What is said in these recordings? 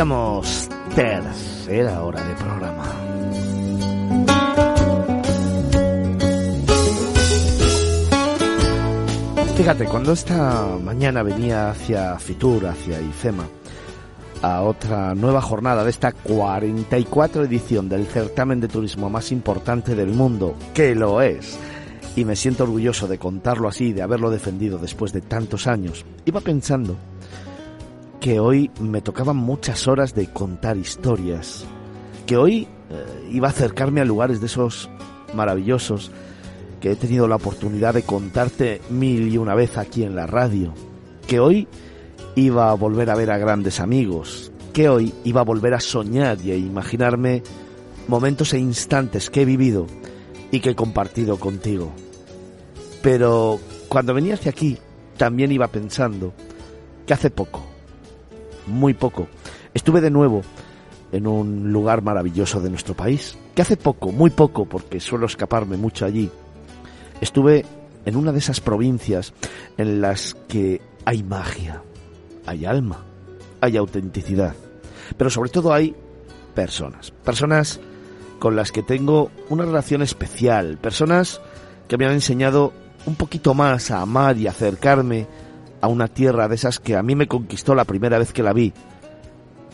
Iniciamos tercera hora de programa. Fíjate, cuando esta mañana venía hacia Fitur, hacia IFEMA, a otra nueva jornada de esta 44 edición del certamen de turismo más importante del mundo, que lo es, y me siento orgulloso de contarlo así, de haberlo defendido después de tantos años, iba pensando que hoy me tocaban muchas horas de contar historias, que hoy eh, iba a acercarme a lugares de esos maravillosos que he tenido la oportunidad de contarte mil y una vez aquí en la radio, que hoy iba a volver a ver a grandes amigos, que hoy iba a volver a soñar y a imaginarme momentos e instantes que he vivido y que he compartido contigo. Pero cuando venía hacia aquí, también iba pensando que hace poco, muy poco. Estuve de nuevo en un lugar maravilloso de nuestro país, que hace poco, muy poco, porque suelo escaparme mucho allí, estuve en una de esas provincias en las que hay magia, hay alma, hay autenticidad, pero sobre todo hay personas, personas con las que tengo una relación especial, personas que me han enseñado un poquito más a amar y acercarme a una tierra de esas que a mí me conquistó la primera vez que la vi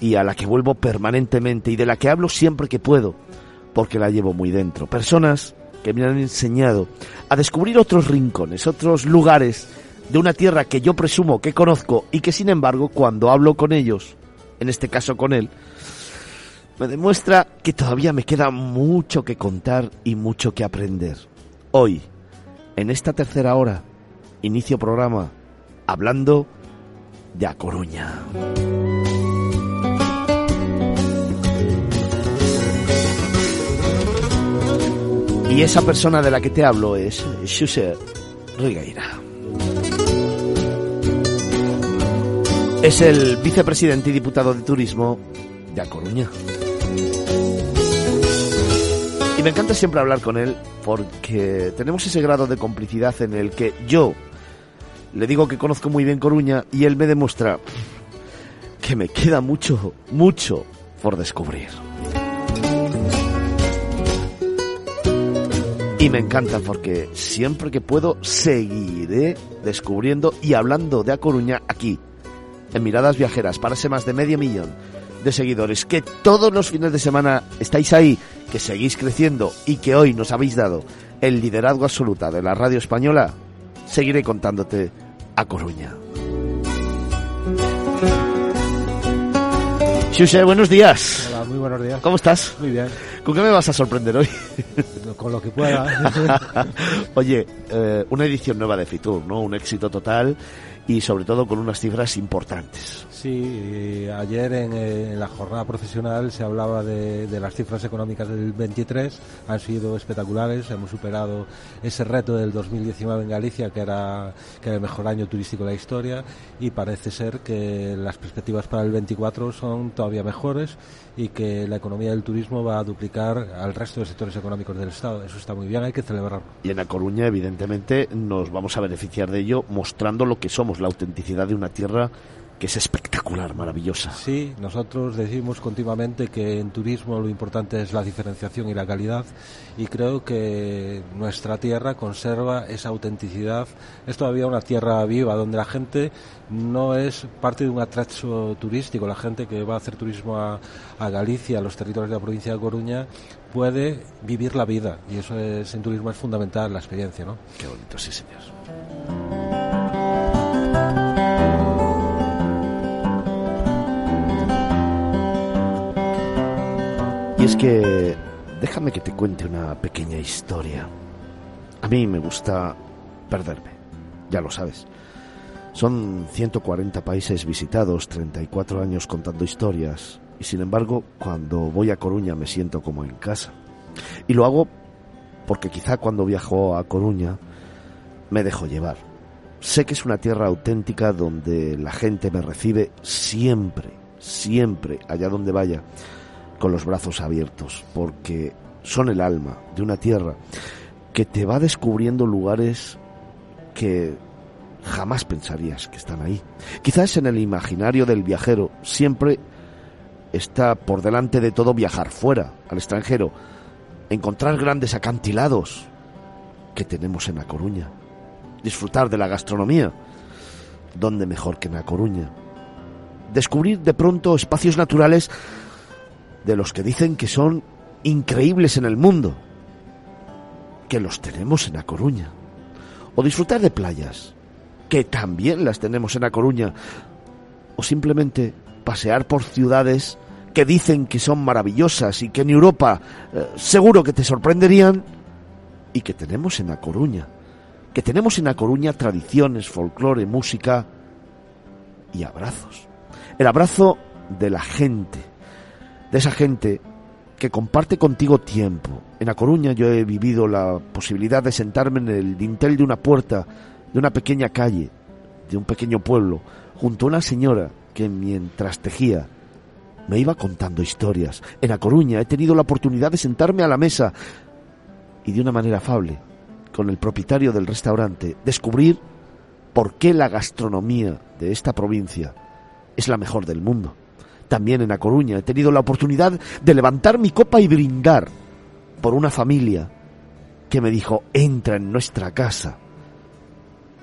y a la que vuelvo permanentemente y de la que hablo siempre que puedo, porque la llevo muy dentro. Personas que me han enseñado a descubrir otros rincones, otros lugares de una tierra que yo presumo que conozco y que sin embargo cuando hablo con ellos, en este caso con él, me demuestra que todavía me queda mucho que contar y mucho que aprender. Hoy, en esta tercera hora, inicio programa hablando de A Coruña. Y esa persona de la que te hablo es Xuse Rigueira. Es el vicepresidente y diputado de turismo de A Coruña. Y me encanta siempre hablar con él porque tenemos ese grado de complicidad en el que yo le digo que conozco muy bien Coruña y él me demuestra que me queda mucho, mucho por descubrir. Y me encanta porque siempre que puedo seguiré descubriendo y hablando de A Coruña aquí, en Miradas Viajeras, para ese más de medio millón de seguidores, que todos los fines de semana estáis ahí, que seguís creciendo y que hoy nos habéis dado el liderazgo absoluta de la radio española, seguiré contándote a Coruña. Xuse, buenos días. Hola, muy buenos días. ¿Cómo estás? Muy bien. ¿Con qué me vas a sorprender hoy? Con lo que pueda. Oye, eh, una edición nueva de Fitur, ¿no? Un éxito total y sobre todo con unas cifras importantes. Sí, ayer eh, en, la jornada profesional se hablaba de, las cifras económicas del 23, han sido espectaculares, hemos superado ese reto del 2019 en Galicia, que era, que era el mejor año turístico de la historia, y parece ser que las perspectivas para el 24 son todavía mejores y que la economía del turismo va a duplicar al resto de sectores económicos del Estado. Eso está muy bien, hay que celebrarlo. Y en La Coruña, evidentemente, nos vamos a beneficiar de ello mostrando lo que somos, la autenticidad de una tierra que es espectacular, maravillosa. Sí, nosotros decimos continuamente que en turismo lo importante es la diferenciación y la calidad y creo que nuestra tierra conserva esa autenticidad. Es todavía una tierra viva donde la gente no es parte de un atracho turístico. La gente que va a hacer turismo a, a Galicia, a los territorios de la provincia de Coruña, puede vivir la vida y eso es, en turismo es fundamental, la experiencia, ¿no? Qué bonito, sí, señor. Es que déjame que te cuente una pequeña historia. A mí me gusta perderme, ya lo sabes. Son 140 países visitados, 34 años contando historias, y sin embargo cuando voy a Coruña me siento como en casa. Y lo hago porque quizá cuando viajo a Coruña me dejo llevar. Sé que es una tierra auténtica donde la gente me recibe siempre, siempre, allá donde vaya, con los brazos abiertos, porque son el alma de una tierra que te va descubriendo lugares que jamás pensarías que están ahí. Quizás en el imaginario del viajero siempre está por delante de todo viajar fuera, al extranjero, encontrar grandes acantilados que tenemos en La Coruña, disfrutar de la gastronomía, ¿dónde mejor que en La Coruña? Descubrir de pronto espacios naturales de los que dicen que son increíbles en el mundo, que los tenemos en La Coruña, o disfrutar de playas, que también las tenemos en La Coruña, o simplemente pasear por ciudades que dicen que son maravillosas y que en Europa eh, seguro que te sorprenderían y que tenemos en La Coruña, que tenemos en La Coruña tradiciones, folclore, música y abrazos. El abrazo de la gente, de esa gente que comparte contigo tiempo. En La Coruña yo he vivido la posibilidad de sentarme en el dintel de una puerta de una pequeña calle, de un pequeño pueblo, junto a una señora que mientras tejía me iba contando historias. En La Coruña he tenido la oportunidad de sentarme a la mesa y de una manera afable con el propietario del restaurante descubrir por qué la gastronomía de esta provincia es la mejor del mundo. También en La Coruña he tenido la oportunidad de levantar mi copa y brindar por una familia que me dijo, entra en nuestra casa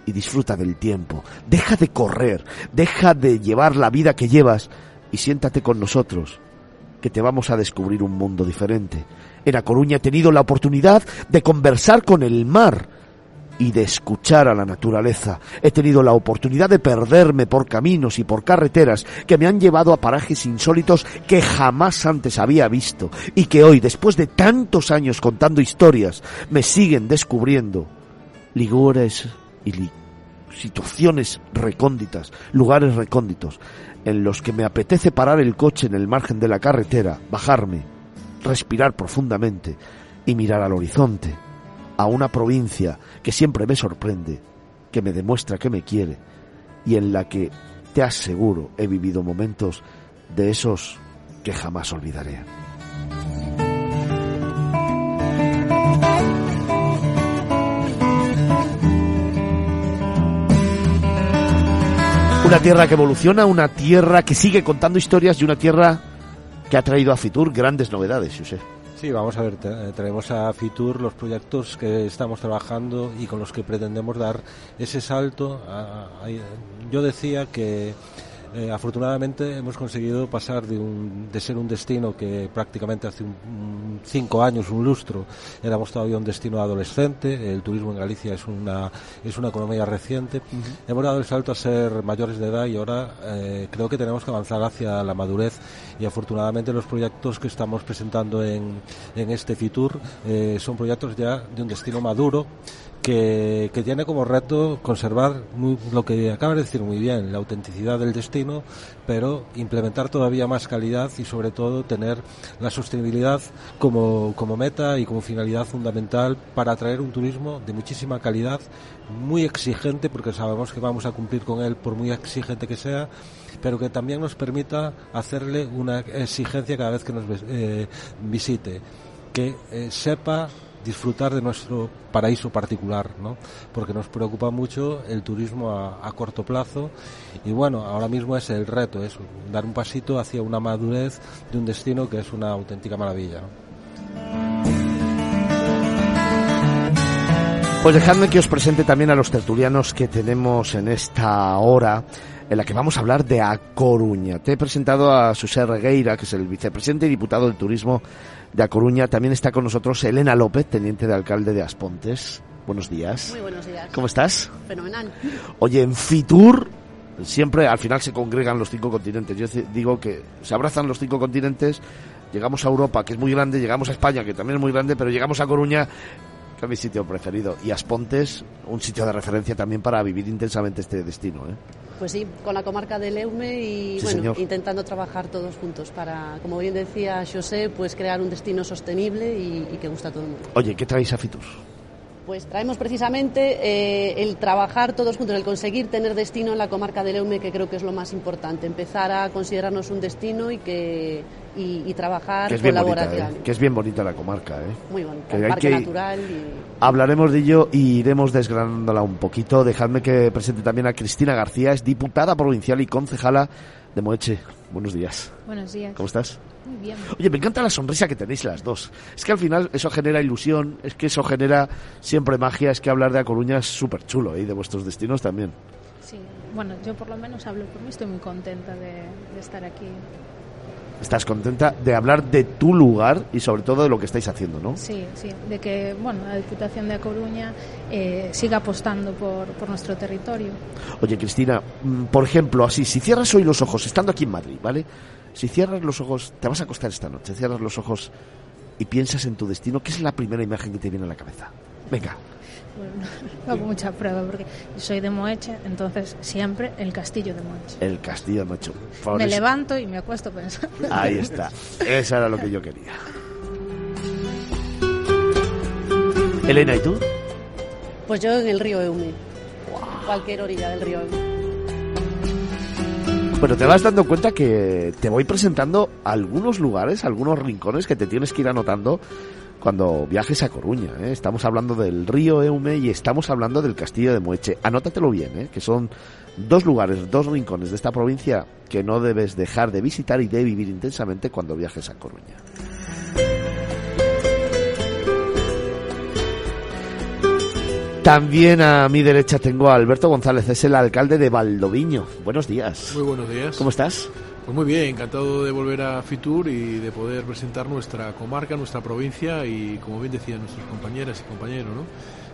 y disfruta del tiempo. Deja de correr, deja de llevar la vida que llevas y siéntate con nosotros, que te vamos a descubrir un mundo diferente. En A Coruña he tenido la oportunidad de conversar con el mar y de escuchar a la naturaleza. He tenido la oportunidad de perderme por caminos y por carreteras que me han llevado a parajes insólitos que jamás antes había visto y que hoy, después de tantos años contando historias, me siguen descubriendo. Ligures y situaciones recónditas, lugares recónditos, en los que me apetece parar el coche en el margen de la carretera, bajarme, respirar profundamente y mirar al horizonte, a una provincia que siempre me sorprende, que me demuestra que me quiere y en la que, te aseguro, he vivido momentos de esos que jamás olvidaré. Una tierra que evoluciona, una tierra que sigue contando historias y una tierra que ha traído a Fitur grandes novedades, José. Sí, vamos a ver, traemos a Fitur los proyectos que estamos trabajando y con los que pretendemos dar ese salto. yo decía que eh, afortunadamente hemos conseguido pasar de, un, de ser un destino que prácticamente hace un, cinco años, un lustro, éramos todavía un destino adolescente. El turismo en Galicia es una, es una economía reciente. Hemos dado el salto a ser mayores de edad y ahora eh, creo que tenemos que avanzar hacia la madurez y afortunadamente los proyectos que estamos presentando en, en este FITUR eh, son proyectos ya de un destino maduro que, tiene como reto conservar lo que acaba de decir muy bien, la autenticidad del destino, pero implementar todavía más calidad y sobre todo tener la sostenibilidad como, como meta y como finalidad fundamental para atraer un turismo de muchísima calidad, muy exigente, porque sabemos que vamos a cumplir con él por muy exigente que sea, pero que también nos permita hacerle una exigencia cada vez que nos eh, visite, que eh, sepa disfrutar de nuestro paraíso particular, ¿no? Porque nos preocupa mucho el turismo a, corto plazo y bueno, ahora mismo es el reto, es dar un pasito hacia una madurez de un destino que es una auténtica maravilla. Pues dejadme que os presente también a los tertulianos que tenemos en esta hora en la que vamos a hablar de A Coruña. Te he presentado a José Regueira, que es el vicepresidente y diputado del turismo de A Coruña. También está con nosotros Elena López, teniente de alcalde de Aspontes. Buenos días. Muy buenos días. ¿Cómo estás? Fenomenal. Oye, en Fitur siempre al final se congregan los cinco continentes. Yo digo que se abrazan los cinco continentes, llegamos a Europa, que es muy grande, llegamos a España, que también es muy grande, pero llegamos a Coruña, que es mi sitio preferido. Y Aspontes, un sitio de referencia también para vivir intensamente este destino. ¿eh? Pues sí, con la comarca de Leume y bueno, intentando trabajar todos juntos para, como bien decía José, pues crear un destino sostenible y, que gusta a todo el mundo. Oye, ¿qué traéis a Fitur? Pues traemos precisamente eh, el trabajar todos juntos, el conseguir tener destino en la comarca de Leume, que creo que es lo más importante, empezar a considerarnos un destino y que y, trabajar que colaboración. ¿eh? Que es bien bonita la comarca, ¿eh? Muy bonita, el parque natural. Hablaremos de ello y iremos desgranándola un poquito. Dejadme que presente también a Cristina García, es diputada provincial y concejala de Moeche. Buenos días. Buenos días. ¿Cómo estás? Muy bien. Oye, me encanta la sonrisa que tenéis las dos. Es que al final eso genera ilusión, es que eso genera siempre magia, es que hablar de A Coruña es súper chulo ¿eh? y de vuestros destinos también. Sí, bueno, yo por lo menos hablo por mí, estoy muy contenta de, estar aquí. Estás contenta de hablar de tu lugar y sobre todo de lo que estáis haciendo, ¿no? Sí, sí, de que bueno, la Diputación de A Coruña eh, siga apostando por, por nuestro territorio. Oye, Cristina, mm, por ejemplo, así, si cierras hoy los ojos, estando aquí en Madrid, ¿vale? Si cierras los ojos, te vas a acostar esta noche, cierras los ojos y piensas en tu destino, ¿qué es la primera imagen que te viene a la cabeza? Venga. Bueno, hago mucha prueba porque soy de Moeche, entonces siempre el castillo de Moeche. El castillo de Moeche. Me levanto y me acuesto pensando. Ahí está. Eso era lo que yo quería. Elena, ¿y tú? Pues yo en el río Eume. Cualquier orilla del río Eume. Pero te vas dando cuenta que te voy presentando algunos lugares, algunos rincones que te tienes que ir anotando cuando viajes a Coruña. ¿eh? Estamos hablando del río Eume y estamos hablando del castillo de Mueche. Anótatelo bien, ¿eh? que son dos lugares, dos rincones de esta provincia que no debes dejar de visitar y de vivir intensamente cuando viajes a Coruña. También a mi derecha tengo a Alberto González, es el alcalde de Valdoviño. Buenos días. Muy buenos días. ¿Cómo estás? Pues muy bien, encantado de volver a Fitur y de poder presentar nuestra comarca, nuestra provincia y, como bien decían nuestras compañeras y compañeros, ¿no?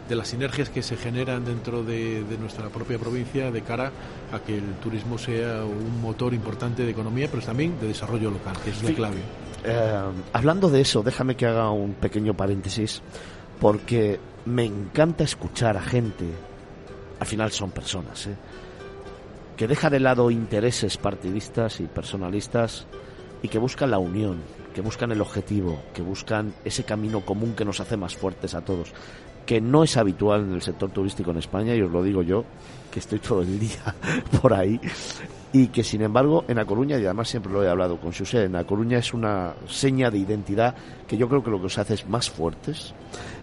de las sinergias que se generan dentro de, nuestra propia provincia de cara a que el turismo sea un motor importante de economía, pero también de desarrollo local, que es la clave. Eh, hablando de eso, déjame que haga un pequeño paréntesis, porque me encanta escuchar a gente, al final son personas, ¿eh? Que deja de lado intereses partidistas y personalistas y que buscan la unión, que buscan el objetivo, que buscan ese camino común que nos hace más fuertes a todos, que no es habitual en el sector turístico en España, y os lo digo yo, que estoy todo el día por ahí, y que sin embargo en A Coruña, y además siempre lo he hablado con José, en A Coruña es una seña de identidad que yo creo que lo que os hace es más fuertes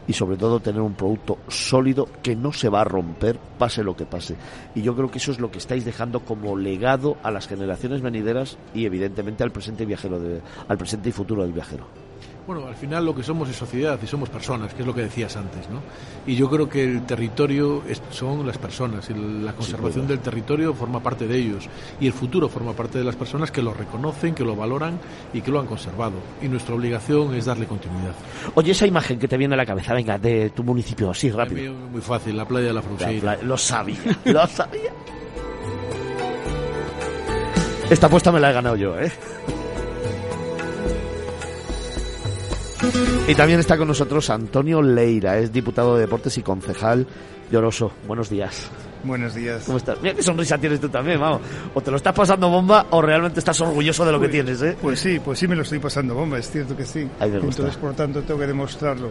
y sobre todo tener un producto sólido que no se va a romper pase lo que pase. Y yo creo que eso es lo que estáis dejando como legado a las generaciones venideras y evidentemente al presente viajero de, al presente y futuro del viajero. Bueno, al final lo que somos es sociedad y somos personas, que es lo que decías antes, ¿no? Y yo creo que el territorio son las personas y la conservación del territorio forma parte de ellos y el futuro forma parte de las personas que lo reconocen, que lo valoran y que lo han conservado. Y nuestra obligación es darle continuidad. Oye, esa imagen que te viene a la cabeza, venga, de tu municipio, así rápido. Muy fácil, la playa de la Frontera. Lo sabía, lo sabía. Esta apuesta me la he ganado yo, ¿eh? Y también está con nosotros Antonio Leira, es diputado de Deportes y concejal Lloroso. Buenos días. Buenos días. ¿Cómo estás? Mira qué sonrisa tienes tú también, vamos. O te lo estás pasando bomba o realmente estás orgulloso de lo que pues, tienes, ¿eh? Pues sí, pues sí me lo estoy pasando bomba, es cierto que sí. Entonces, por tanto, tengo que demostrarlo.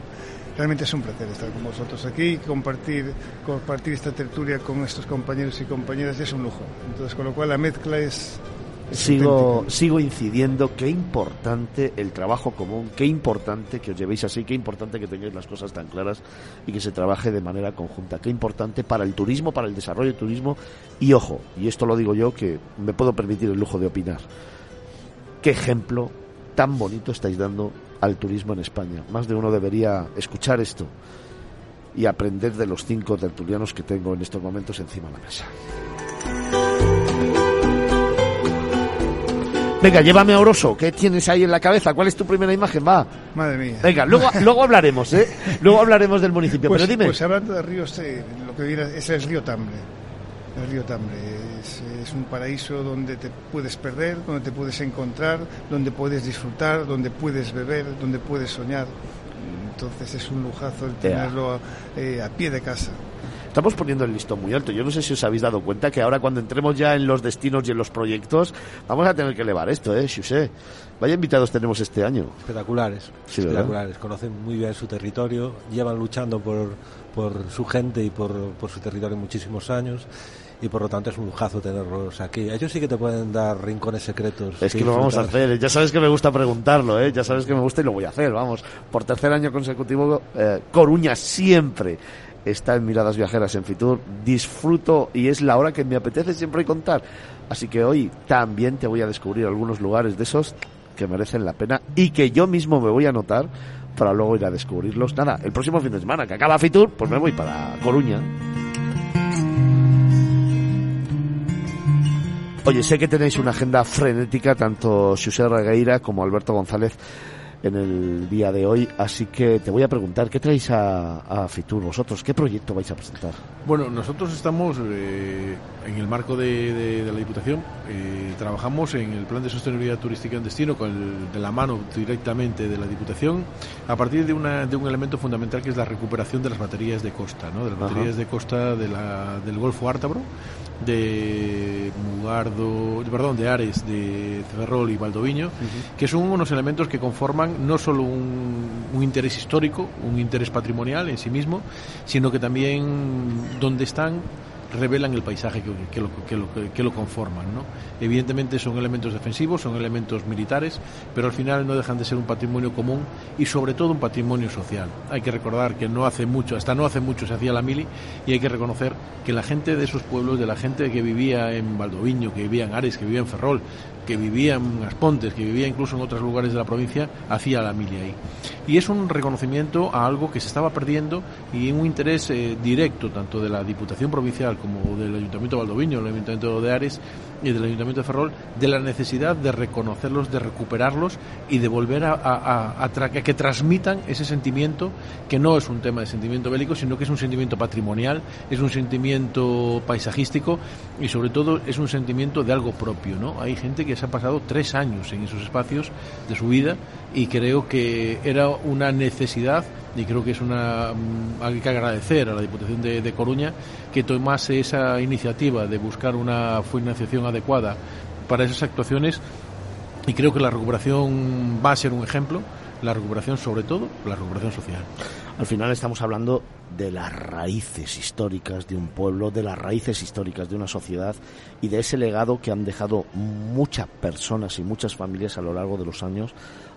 Realmente es un placer estar con vosotros aquí compartir, compartir esta tertulia con estos compañeros y compañeras es un lujo. Entonces, con lo cual la mezcla es sigo, sigo incidiendo qué importante el trabajo común, qué importante que os llevéis así, qué importante que tengáis las cosas tan claras y que se trabaje de manera conjunta, qué importante para el turismo, para el desarrollo del turismo y ojo, y esto lo digo yo que me puedo permitir el lujo de opinar, qué ejemplo tan bonito estáis dando al turismo en España. Más de uno debería escuchar esto y aprender de los cinco tertulianos que tengo en estos momentos encima de la mesa. Venga, llévame a Oroso. ¿Qué tienes ahí en la cabeza? ¿Cuál es tu primera imagen? Va. Madre mía. Venga, luego, luego hablaremos, ¿eh? Luego hablaremos del municipio. Pues, pero dime. Pues hablando de ríos, lo que viene es el río Tambre. El río Tambre es, es, un paraíso donde te puedes perder, donde te puedes encontrar, donde puedes disfrutar, donde puedes beber, donde puedes soñar. Entonces es un lujazo el tenerlo eh, a pie de casa. Estamos poniendo el listón muy alto. Yo no sé si os habéis dado cuenta que ahora cuando entremos ya en los destinos y en los proyectos, vamos a tener que elevar esto, ¿eh, sé Vaya invitados tenemos este año. Espectaculares, espectaculares. Conocen muy bien su territorio, llevan luchando por, por su gente y por, por su territorio muchísimos años y por lo tanto es un lujazo tenerlos aquí. Ellos sí que te pueden dar rincones secretos. Es que, lo vamos a hacer. Ya sabes que me gusta preguntarlo, ¿eh? ya sabes que me gusta y lo voy a hacer. Vamos, por tercer año consecutivo, eh, Coruña siempre está en Miradas Viajeras en Fitur. Disfruto y es la hora que me apetece siempre contar. Así que hoy también te voy a descubrir algunos lugares de esos que merecen la pena y que yo mismo me voy a anotar para luego ir a descubrirlos. Nada, el próximo fin de semana que acaba Fitur, pues me voy para Coruña. Oye, sé que tenéis una agenda frenética, tanto José Regueira como Alberto González en el día de hoy. Así que te voy a preguntar, ¿qué traéis a, Fitur vosotros? ¿Qué proyecto vais a presentar? Bueno, nosotros estamos eh, en el marco de, la Diputación, eh, trabajamos en el Plan de Sostenibilidad Turística en Destino, con de la mano directamente de la Diputación, a partir de, una, de un elemento fundamental que es la recuperación de las baterías de costa, ¿no? de las baterías de costa de la, del Golfo Ártabro de Mugardo, perdón, de Ares, de Ferrol y Valdoviño, que son unos elementos que conforman no solo un, un, interés histórico, un interés patrimonial en sí mismo, sino que también donde están revelan el paisaje que, lo, que, lo, conforman. ¿no? Evidentemente son elementos defensivos, son elementos militares, pero al final no dejan de ser un patrimonio común y sobre todo un patrimonio social. Hay que recordar que no hace mucho, hasta no hace mucho se hacía la mili y hay que reconocer que la gente de esos pueblos, de la gente que vivía en Valdoviño, que vivía en Ares, que vivía en Ferrol, que vivía en Aspontes, que vivía incluso en otros lugares de la provincia, hacía la mili ahí. Y es un reconocimiento a algo que se estaba perdiendo y un interés eh, directo tanto de la Diputación Provincial como del Ayuntamiento de Valdoviño, el Ayuntamiento de Ares y del Ayuntamiento de Ferrol, de la necesidad de reconocerlos, de recuperarlos y de volver a, a, que transmitan ese sentimiento que no es un tema de sentimiento bélico, sino que es un sentimiento patrimonial, es un sentimiento paisajístico y sobre todo es un sentimiento de algo propio. ¿no? Hay gente que se ha pasado tres años en esos espacios de su vida y creo que era una necesidad y creo que es una mm, hay que agradecer a la Diputación de, Coruña que tomase esa iniciativa de buscar una financiación adecuada para esas actuaciones y creo que la recuperación va a ser un ejemplo, la recuperación sobre todo, la recuperación social. Al final estamos hablando de las raíces históricas de un pueblo, de las raíces históricas de una sociedad y de ese legado que han dejado muchas personas y muchas familias a lo largo de los años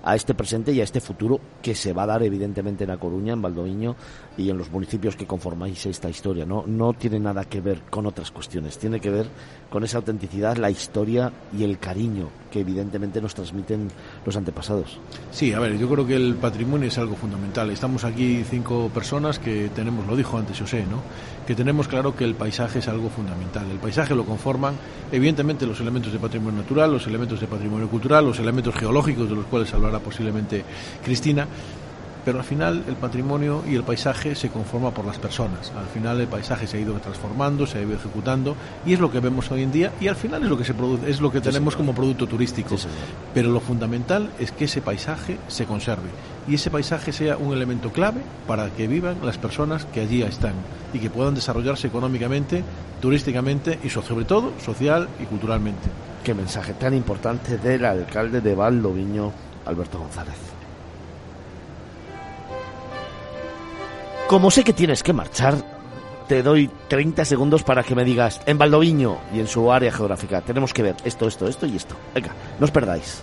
a este presente y a este futuro que se va a dar evidentemente en A Coruña, en Valdoviño y en los municipios que conformáis esta historia. No, no tiene nada que ver con otras cuestiones, tiene que ver con esa autenticidad, la historia y el cariño que evidentemente nos transmiten los antepasados. Sí, a ver, yo creo que el patrimonio es algo fundamental. Estamos aquí cinco personas que tenemos, lo dijo antes José, ¿no? que tenemos claro que el paisaje es algo fundamental. El paisaje lo conforman evidentemente los elementos de patrimonio natural, los elementos de patrimonio cultural, los elementos geológicos de los cuales hablará posiblemente Cristina, pero al final el patrimonio y el paisaje se conforma por las personas. Al final el paisaje se ha ido transformando, se ha ido ejecutando y es lo que vemos hoy en día y al final es lo que se produce, es lo que tenemos como producto turístico. pero lo fundamental es que ese paisaje se conserve y ese paisaje sea un elemento clave para que vivan las personas que allí están y que puedan desarrollarse económicamente, turísticamente y sobre todo social y culturalmente. Qué mensaje tan importante del alcalde de Valdoviño, Alberto González. Como sé que tienes que marchar, te doy 30 segundos para que me digas en Valdoviño y en su área geográfica tenemos que ver esto, esto, esto y esto. Venga, no os perdáis.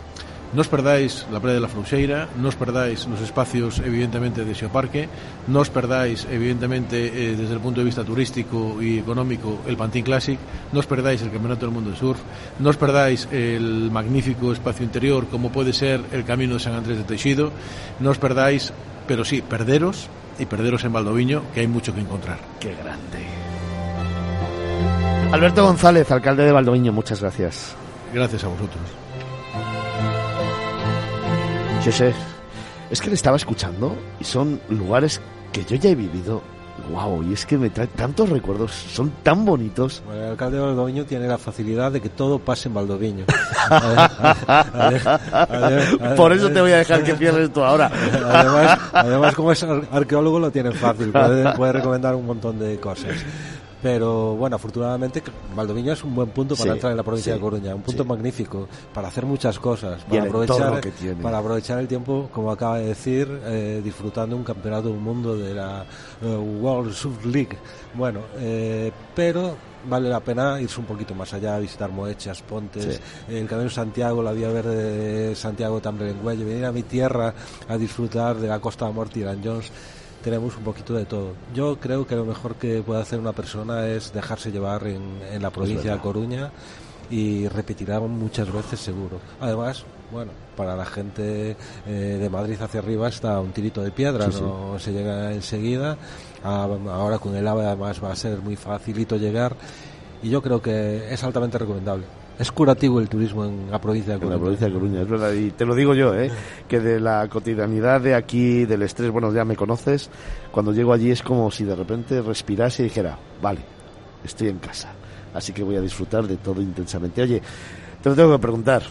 No os perdáis la playa de la Frouxeira, no os perdáis los espacios, evidentemente, de Xeoparque, no os perdáis, evidentemente, eh, desde el punto de vista turístico y económico, el Pantín Classic, no os perdáis el Campeonato del Mundo de Surf, no os perdáis el magnífico espacio interior, como puede ser el Camino de San Andrés de Teixido, no os perdáis, pero sí, perderos y perderos en Valdoviño, que hay mucho que encontrar. ¡Qué grande! Alberto González, alcalde de Valdoviño, muchas gracias. Gracias a vosotros. Yo sé, es que le estaba escuchando y son lugares que yo ya he vivido Wow, y es que me trae tantos recuerdos, son tan bonitos. Bueno, el alcalde de Valdoviño tiene la facilidad de que todo pase en Valdoviño. Por eso te voy a dejar que pierdes tú ahora. Además, además como es arqueólogo, lo tiene fácil, puede, puede recomendar un montón de cosas pero bueno, afortunadamente Valdoviño es un buen punto para entrar en la provincia de Coruña, un punto magnífico para hacer muchas cosas, para aprovechar, para aprovechar el tiempo, como acaba de decir, eh, disfrutando un campeonato del mundo de la eh, World Surf League. Bueno, eh, pero vale la pena irse un poquito más allá, visitar Moechas, Pontes, el Camino Santiago, la Vía Verde de Santiago Tambrelengüelle, venir a mi tierra a disfrutar de la Costa de Morty y Jones tenemos un poquito de todo. Yo creo que lo mejor que puede hacer una persona es dejarse llevar en, en la provincia de Coruña y repetirá muchas veces seguro. Además, bueno, para la gente eh, de Madrid hacia arriba está un tirito de piedra, no se llega enseguida. Ah, ahora con el AVE además va a ser muy facilito llegar y yo creo que es altamente recomendable. Es curativo el turismo en la provincia de Coruña. En la provincia de Coruña, es verdad. Y te lo digo yo, ¿eh? que de la cotidianidad de aquí, del estrés, bueno, ya me conoces, cuando llego allí es como si de repente respirase y dijera, vale, estoy en casa. Así que voy a disfrutar de todo intensamente. Oye, te lo tengo que preguntar,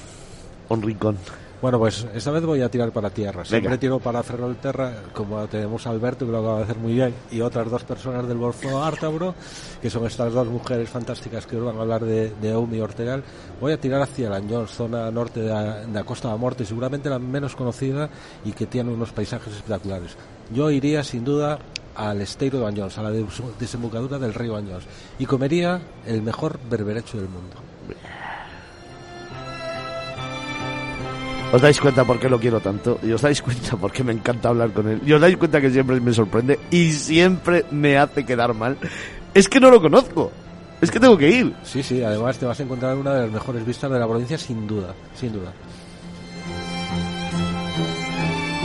un rincón. Bueno, pues esta vez voy a tirar para tierra. Siempre tiro para Ferrolterra, como tenemos a Alberto, que lo acaba de hacer muy bien, y otras dos personas del Golfo Ártabro, que son estas dos mujeres fantásticas que os van a hablar de, de y Ortegal. Voy a tirar hacia Lanjón, zona norte de la, Costa de la Morte, seguramente la menos conocida y que tiene unos paisajes espectaculares. Yo iría sin duda al esteiro de Bañons, a la desembocadura del río Bañons, y comería el mejor berberecho del mundo. Os dais cuenta por qué lo quiero tanto y os dais cuenta por qué me encanta hablar con él y os dais cuenta que siempre me sorprende y siempre me hace quedar mal. Es que no lo conozco. Es que tengo que ir. Sí, sí, además te vas a encontrar una de las mejores vistas de la provincia sin duda, sin duda.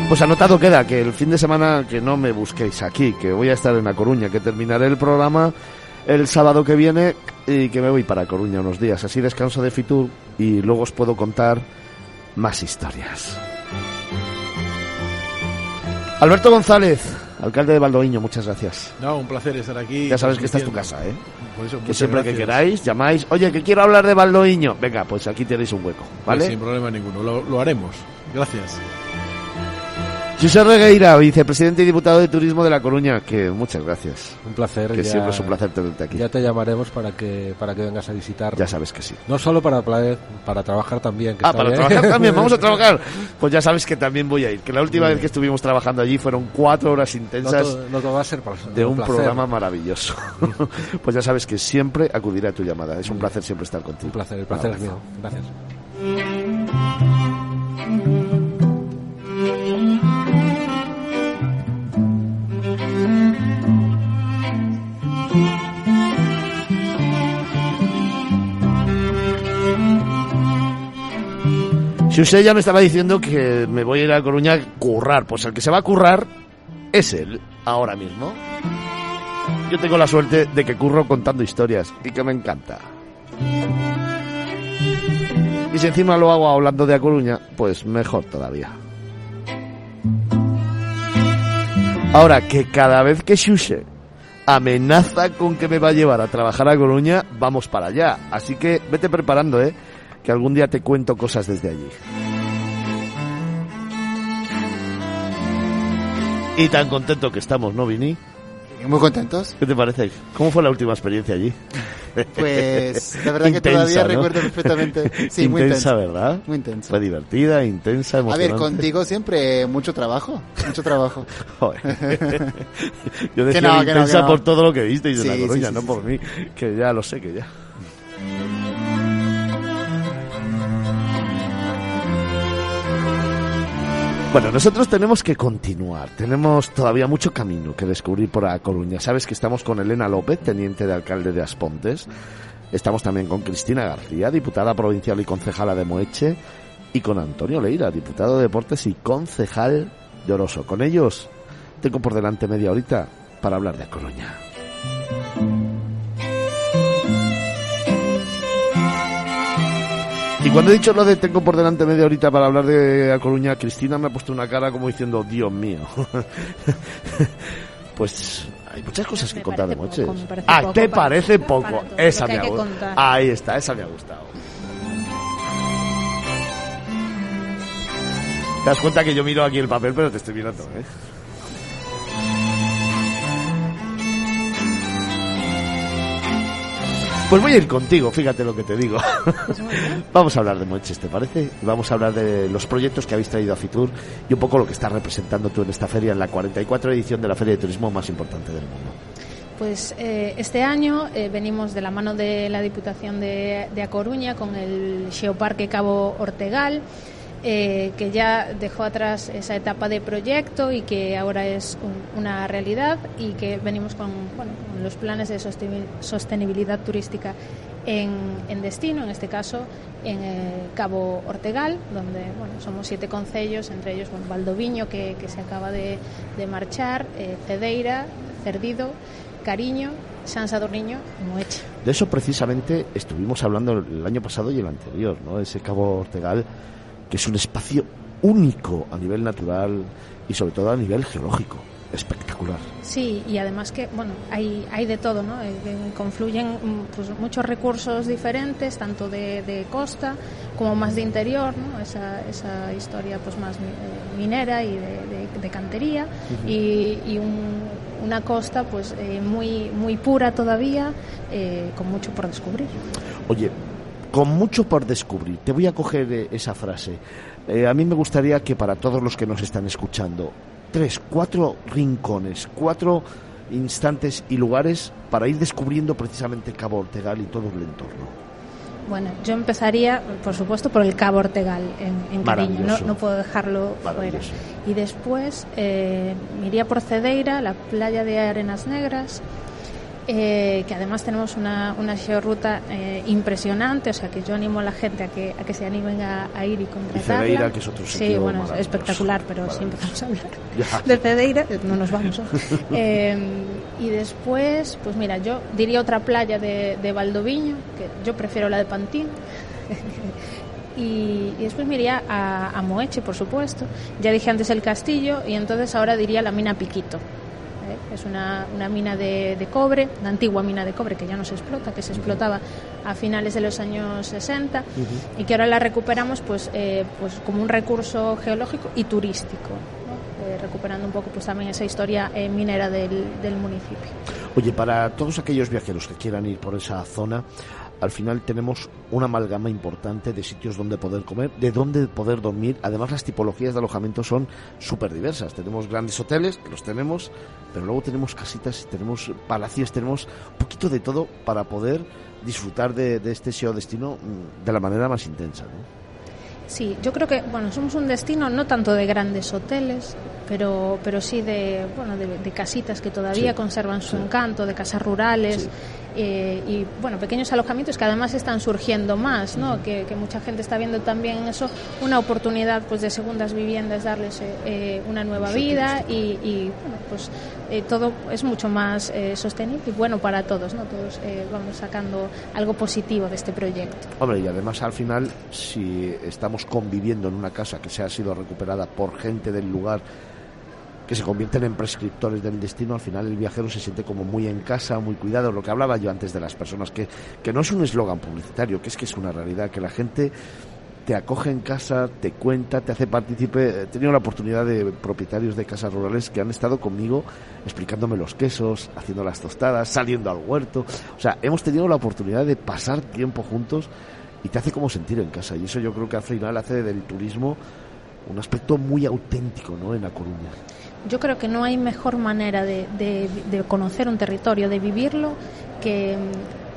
Pues anotado queda que el fin de semana que no me busquéis aquí, que voy a estar en La Coruña, que terminaré el programa el sábado que viene y que me voy para Coruña unos días. Así descanso de Fitur y luego os puedo contar más historias. Alberto González, alcalde de Valdoviño, muchas gracias. No, un placer estar aquí. Ya sabes que esta es tu casa, ¿eh? que siempre que queráis, llamáis, oye, que quiero hablar de Valdoviño. Venga, pues aquí tenéis un hueco, ¿vale? sin problema ninguno, lo haremos. Gracias. José Regueira, vicepresidente y diputado de Turismo de La Coruña, que muchas gracias. Un placer. Que siempre es un placer tenerte aquí. Ya te llamaremos para que para que vengas a visitar. Ya sabes que sí. No solo para para trabajar también. ah, para trabajar también, vamos a trabajar. Pues ya sabes que también voy a ir. Que la última vez que estuvimos trabajando allí fueron cuatro horas intensas. No, va a ser de un, programa maravilloso. pues ya sabes que siempre acudiré a tu llamada. Es un placer siempre estar contigo. Un placer, el placer es mío. Gracias. Si usted ya me estaba diciendo que me voy a ir a Coruña a currar, pues el que se va a currar es él, ahora mismo. Yo tengo la suerte de que curro contando historias y que me encanta. Y si encima lo hago hablando de A Coruña, pues mejor todavía. Ahora que cada vez que Xuxe amenaza con que me va a llevar a trabajar a Coruña, vamos para allá. Así que vete preparando, ¿eh? Que algún día te cuento cosas desde allí. Y tan contento que estamos, ¿no, Vini? Muy contentos. ¿Qué te parece? ¿Cómo fue la última experiencia allí? Pues la verdad que todavía recuerdo perfectamente. Sí, intensa, muy intensa, ¿verdad? Muy intensa. Fue divertida, intensa, emocionante. A ver, contigo siempre mucho trabajo, mucho trabajo. Yo decía que no, intensa por todo lo que visteis de la Coruña, no por mí, que ya lo sé, que ya. Bueno, nosotros tenemos que continuar. Tenemos todavía mucho camino que descubrir por A Coruña. Sabes que estamos con Elena López, teniente de alcalde de Aspontes. Estamos también con Cristina García, diputada provincial y concejala de Moeche. Y con Antonio Leira, diputado de Deportes y concejal de Oroso. Con ellos tengo por delante media horita para hablar de A Coruña. Y cuando he dicho lo de tengo por delante media horita para hablar de A Coruña, Cristina me ha puesto una cara como diciendo, Dios mío. Pues hay muchas cosas que contar de Moches. Ah, ¿te parece poco? Esa me ha gustado. Ahí está, esa me ha gustado. Te das cuenta que yo miro aquí el papel, pero te estoy mirando, ¿eh? Pues voy a ir contigo, fíjate lo que te digo. Vamos a hablar de Moches, ¿te parece? Vamos a hablar de los proyectos que habéis traído a Fitur y un poco lo que estás representando tú en esta feria, en la 44 edición de la Feria de Turismo más importante del mundo. Pues eh, este año eh, venimos de la mano de la Diputación de, de A Coruña con el Geoparque Cabo Ortegal. Eh, que ya dejó atrás esa etapa de proyecto y que ahora es una realidad y que venimos con, bueno, los planes de sostenibilidad turística en, destino, en este caso en Cabo Ortegal, donde bueno, somos siete concellos, entre ellos bueno, Valdoviño, que, se acaba de, marchar, eh, Cedeira, Cerdido, Cariño, San Sadorniño y Moeche. De eso precisamente estuvimos hablando el año pasado y el anterior, ¿no? ese Cabo Ortegal que es un espacio único a nivel natural y sobre todo a nivel geológico. Espectacular. Sí, y además que, bueno, hay, hay de todo, ¿no? Eh, confluyen mm, pues, muchos recursos diferentes, tanto de, costa como más de interior, ¿no? Esa, esa historia pues más eh, minera y de, cantería y, una costa pues eh, muy, muy pura todavía, con mucho por descubrir. Oye, con mucho por descubrir. Te voy a coger eh, esa frase. Eh, a mí me gustaría que para todos los que nos están escuchando, tres, cuatro rincones, cuatro instantes y lugares para ir descubriendo precisamente Cabo Ortegal y todo el entorno. Bueno, yo empezaría, por supuesto, por el Cabo Ortegal en, Cariño, no, no, puedo dejarlo fuera. Y después eh, iría por Cedeira, la playa de Arenas Negras, eh, que además tenemos una, una georruta eh, impresionante, o sea que yo animo a la gente a que, a que se animen a, ir y contratarla. Y Cedeira, que es otro sitio Sí, bueno, es espectacular, pero si empezamos a hablar de Cedeira, no nos vamos. eh, y después, pues mira, yo diría otra playa de, de Valdoviño, que yo prefiero la de Pantín. Y, y, después me iría a, a, Moeche, por supuesto. Ya dije antes el castillo y entonces ahora diría la mina Piquito es una, una mina de, de, cobre, una antigua mina de cobre que ya no se explota, que se explotaba a finales de los años 60 y que ahora la recuperamos pues, eh, pues como un recurso geológico y turístico. Eh, recuperando un poco pues también esa historia eh, minera del, del municipio. Oye, para todos aquellos viajeros que quieran ir por esa zona, al final tenemos una amalgama importante de sitios donde poder comer, de donde poder dormir. Además, las tipologías de alojamiento son súper diversas. Tenemos grandes hoteles, que los tenemos, pero luego tenemos casitas, tenemos palacios, tenemos un poquito de todo para poder disfrutar de, este SEO destino mm, de la manera más intensa. ¿no? Sí, yo creo que bueno somos un destino no tanto de grandes hoteles, pero pero sí de bueno de, casitas que todavía conservan su encanto, de casas rurales. Eh, y bueno, pequeños alojamientos que además están surgiendo más, ¿no? que, mucha gente está viendo también eso, una oportunidad pues de segundas viviendas, darles eh, una nueva vida y, bueno, pues eh, todo es mucho más sostenible y bueno para todos, ¿no? todos vamos sacando algo positivo de este proyecto. Hombre, y además al final, si estamos conviviendo en una casa que se ha sido recuperada por gente del lugar, que se convierten en prescriptores del destino, al final el viajero se siente como muy en casa, muy cuidado, lo que hablaba yo antes de las personas, que, que no es un eslogan publicitario, que es que es una realidad, que la gente te acoge en casa, te cuenta, te hace partícipe. He tenido la oportunidad de propietarios de casas rurales que han estado conmigo explicándome los quesos, haciendo las tostadas, saliendo al huerto. O sea, hemos tenido la oportunidad de pasar tiempo juntos y te hace como sentir en casa. Y eso yo creo que al final hace del turismo un aspecto muy auténtico ¿no? en La Coruña yo creo que no hay mejor manera de, de, conocer un territorio, de vivirlo, que,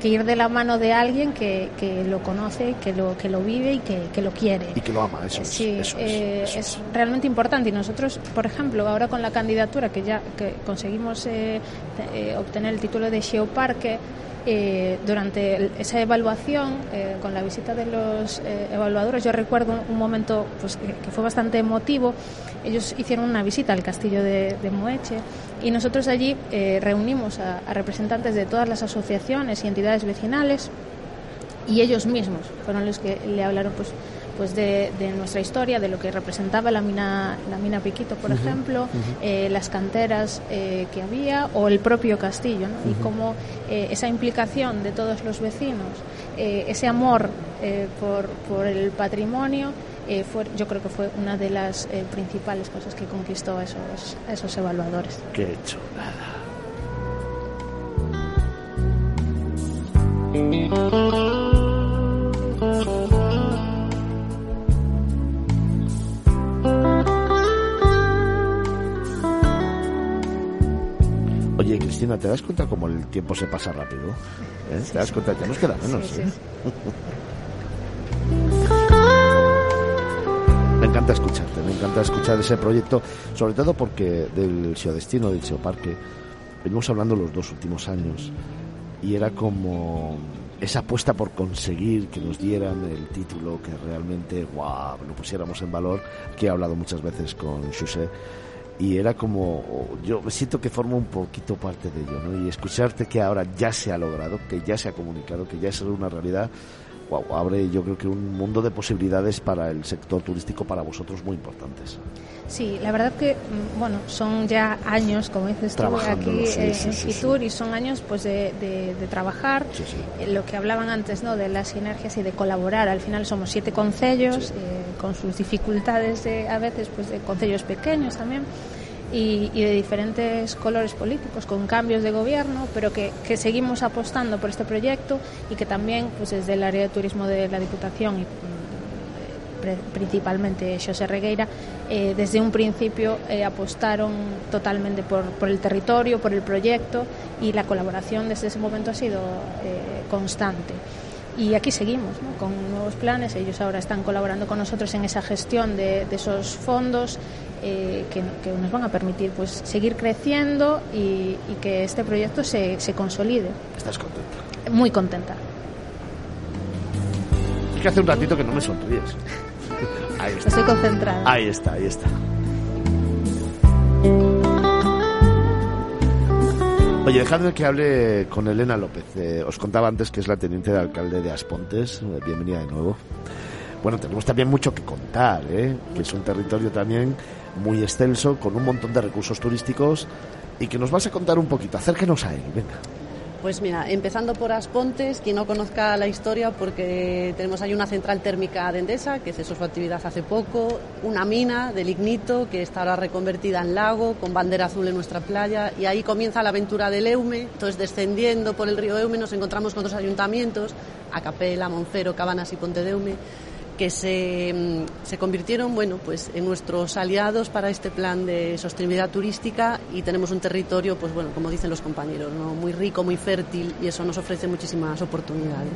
ir de la mano de alguien que, que, lo conoce, que lo, que lo vive y que, lo quiere. Y que lo ama, eso, sí, es, eh, es, realmente importante. Y nosotros, por ejemplo, ahora con la candidatura que ya que conseguimos eh, eh, obtener el título de Geoparque, eh, durante esa evaluación, eh, con la visita de los eh, evaluadores, yo recuerdo un momento pues, que, fue bastante emotivo. Ellos hicieron una visita al castillo de, Moeche y nosotros allí reunimos a, representantes de todas las asociaciones y entidades vecinales y ellos mismos fueron los que le hablaron pues pues de, nuestra historia, de lo que representaba la mina, la mina Piquito, por ejemplo, eh, las canteras eh, que había o el propio castillo, y cómo eh, esa implicación de todos los vecinos, ese amor por, por, el patrimonio, fue, yo creo que fue una de las principales cosas que conquistó a esos, a esos evaluadores. Qué chulada. Cristina, ¿te das cuenta cómo el tiempo se pasa rápido? ¿Eh? ¿Te das cuenta? Ya nos queda menos. ¿eh? me encanta escucharte, me encanta escuchar ese proyecto, sobre todo porque del Destino, del Parque, venimos hablando los dos últimos años y era como esa apuesta por conseguir que nos dieran el título que realmente wow, lo pusiéramos en valor, que he hablado muchas veces con José y era como yo me siento que formo un poquito parte de ello ¿no? y escucharte que ahora ya se ha logrado que ya se ha comunicado que ya es una realidad abre yo creo que un mundo de posibilidades para el sector turístico para vosotros muy importantes. Sí, la verdad que mm, bueno son ya años, como dices tú, aquí en Fitur y son años pues de, trabajar. Eh, lo que hablaban antes, ¿no? De las sinergias y de colaborar. Al final somos siete concellos eh, con sus dificultades a veces, pues de concellos pequeños también y, de diferentes colores políticos, con cambios de gobierno, pero que, seguimos apostando por este proyecto y que también, pues desde el área de turismo de la Diputación y mm, principalmente José Regueira, eh, desde un principio eh, apostaron totalmente por, por, el territorio, por el proyecto y la colaboración desde ese momento ha sido eh, constante. Y aquí seguimos con nuevos planes. Ellos ahora están colaborando con nosotros en esa gestión de, de esos fondos eh, que, nos van a permitir pues seguir creciendo y, que este proyecto se, se, consolide. ¿Estás contenta? Muy contenta. Es que hace un ratito que no me sonríes. Ahí está. Estoy concentrada. Ahí está, ahí está. Oye, dejadme que hable con Elena López. Eh, os contaba antes que es la teniente de alcalde de Aspontes. Eh, bienvenida de nuevo. Bueno, tenemos también mucho que contar, ¿eh? que es un territorio también muy extenso, con un montón de recursos turísticos y que nos vas a contar un poquito. Acérquenos a él, venga. Pues mira, empezando por Aspontes, quien no conozca la historia, porque tenemos ahí una central térmica de Endesa, que cesó su actividad hace poco, una mina de lignito que está ahora reconvertida en lago, con bandera azul en nuestra playa, y ahí comienza la aventura del Eume. Entonces, descendiendo por el río Eume, nos encontramos con otros ayuntamientos, Acapela, Monfero, Cabanas y Ponte de Eume, que se, mm, se, convirtieron bueno, pues en nuestros aliados para este plan de sostenibilidad turística y tenemos un territorio, pues bueno, como dicen los compañeros, muy rico, muy fértil y eso nos ofrece muchísimas oportunidades.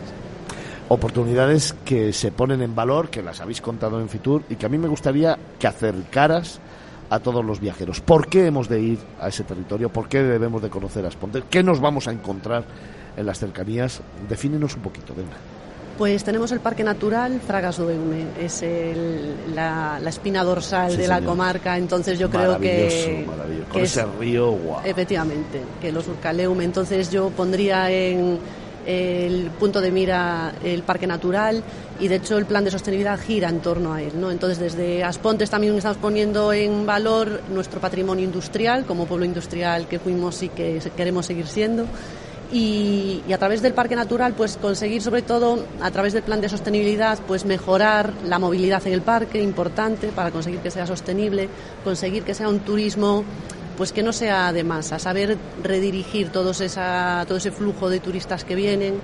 Oportunidades que se ponen en valor, que las habéis contado en Fitur y que a mí me gustaría que acercaras a todos los viajeros. ¿Por qué hemos de ir a ese territorio? ¿Por qué debemos de conocer a Asponte? ¿Qué nos vamos a encontrar en las cercanías? Defínenos un poquito, venga. Pues tenemos el Parque Natural Fragas do Eume, es la, espina dorsal de la comarca, entonces yo creo que... Maravilloso, con ese río, wow. Efectivamente, que los Urcaleume, entonces yo pondría en el punto de mira el Parque Natural y de hecho el plan de sostenibilidad gira en torno a él. ¿no? Entonces desde Aspontes también estamos poniendo en valor nuestro patrimonio industrial como pueblo industrial que fuimos y que queremos seguir siendo y, a través del parque natural pues conseguir sobre todo a través del plan de sostenibilidad pues mejorar la movilidad en el parque importante para conseguir que sea sostenible conseguir que sea un turismo pues que no sea de masa saber redirigir todo ese flujo de turistas que vienen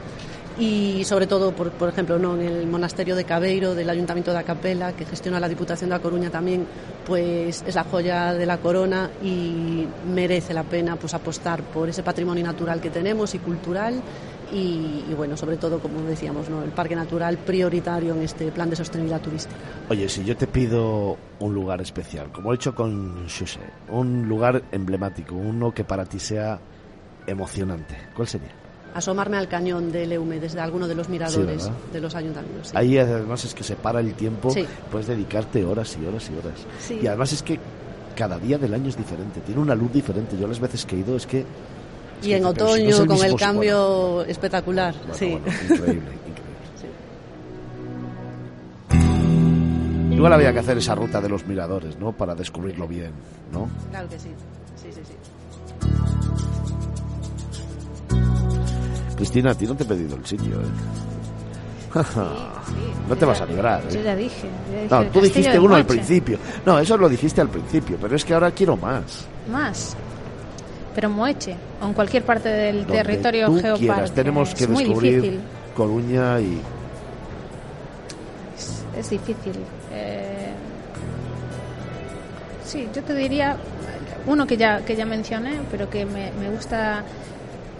y sobre todo, por, por ejemplo, ¿no? en el monasterio de Cabeiro del Ayuntamiento de Acapela, que gestiona la Diputación de La Coruña también, pues es la joya de la corona y merece la pena pues apostar por ese patrimonio natural que tenemos y cultural y, bueno, sobre todo, como decíamos, ¿no? el parque natural prioritario en este plan de sostenibilidad turística. Oye, si yo te pido un lugar especial, como he hecho con Xuse, un lugar emblemático, uno que para ti sea emocionante, ¿cuál sería? Asomarme al cañón de Leume desde alguno de los miradores de los ayuntamientos. Ahí además es que se para el tiempo, puedes dedicarte horas y horas y horas. Y además es que cada día del año es diferente, tiene una luz diferente. Yo las veces que he ido es que... y en otoño con el cambio espectacular. sí. increíble. igual había que hacer esa ruta de los miradores, ¿no? Para descubrirlo bien, ¿no? Claro que sí. Sí, sí, sí. Cristina, a ti no te he pedido el sitio, ¿eh? no te vas a librar. Yo ¿eh? ya dije. no, tú dijiste uno al principio. No, eso lo dijiste al principio, pero es que ahora quiero más. Más. Pero Moeche, o en cualquier parte del territorio geopárdico. Tenemos que descubrir Coruña y. Es, difícil. Eh... Sí, yo te diría uno que ya, que ya mencioné, pero que me, me gusta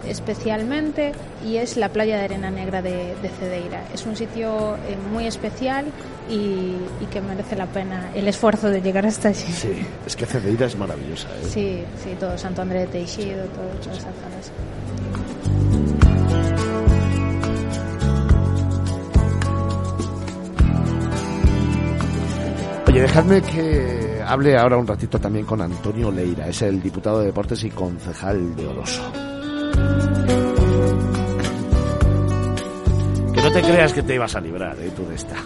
especialmente y es la playa de arena negra de, Cedeira. Es un sitio eh, muy especial y, que merece la pena el esfuerzo de llegar hasta allí. Sí, es que Cedeira es maravillosa. ¿eh? Sí, sí, todo Santo André de Teixido, todas esas zonas. Oye, dejadme que hable ahora un ratito también con Antonio Leira, es el diputado de Deportes y concejal de Oloso. Que no te creas que te ibas a librar, ¿eh? Tú de esta.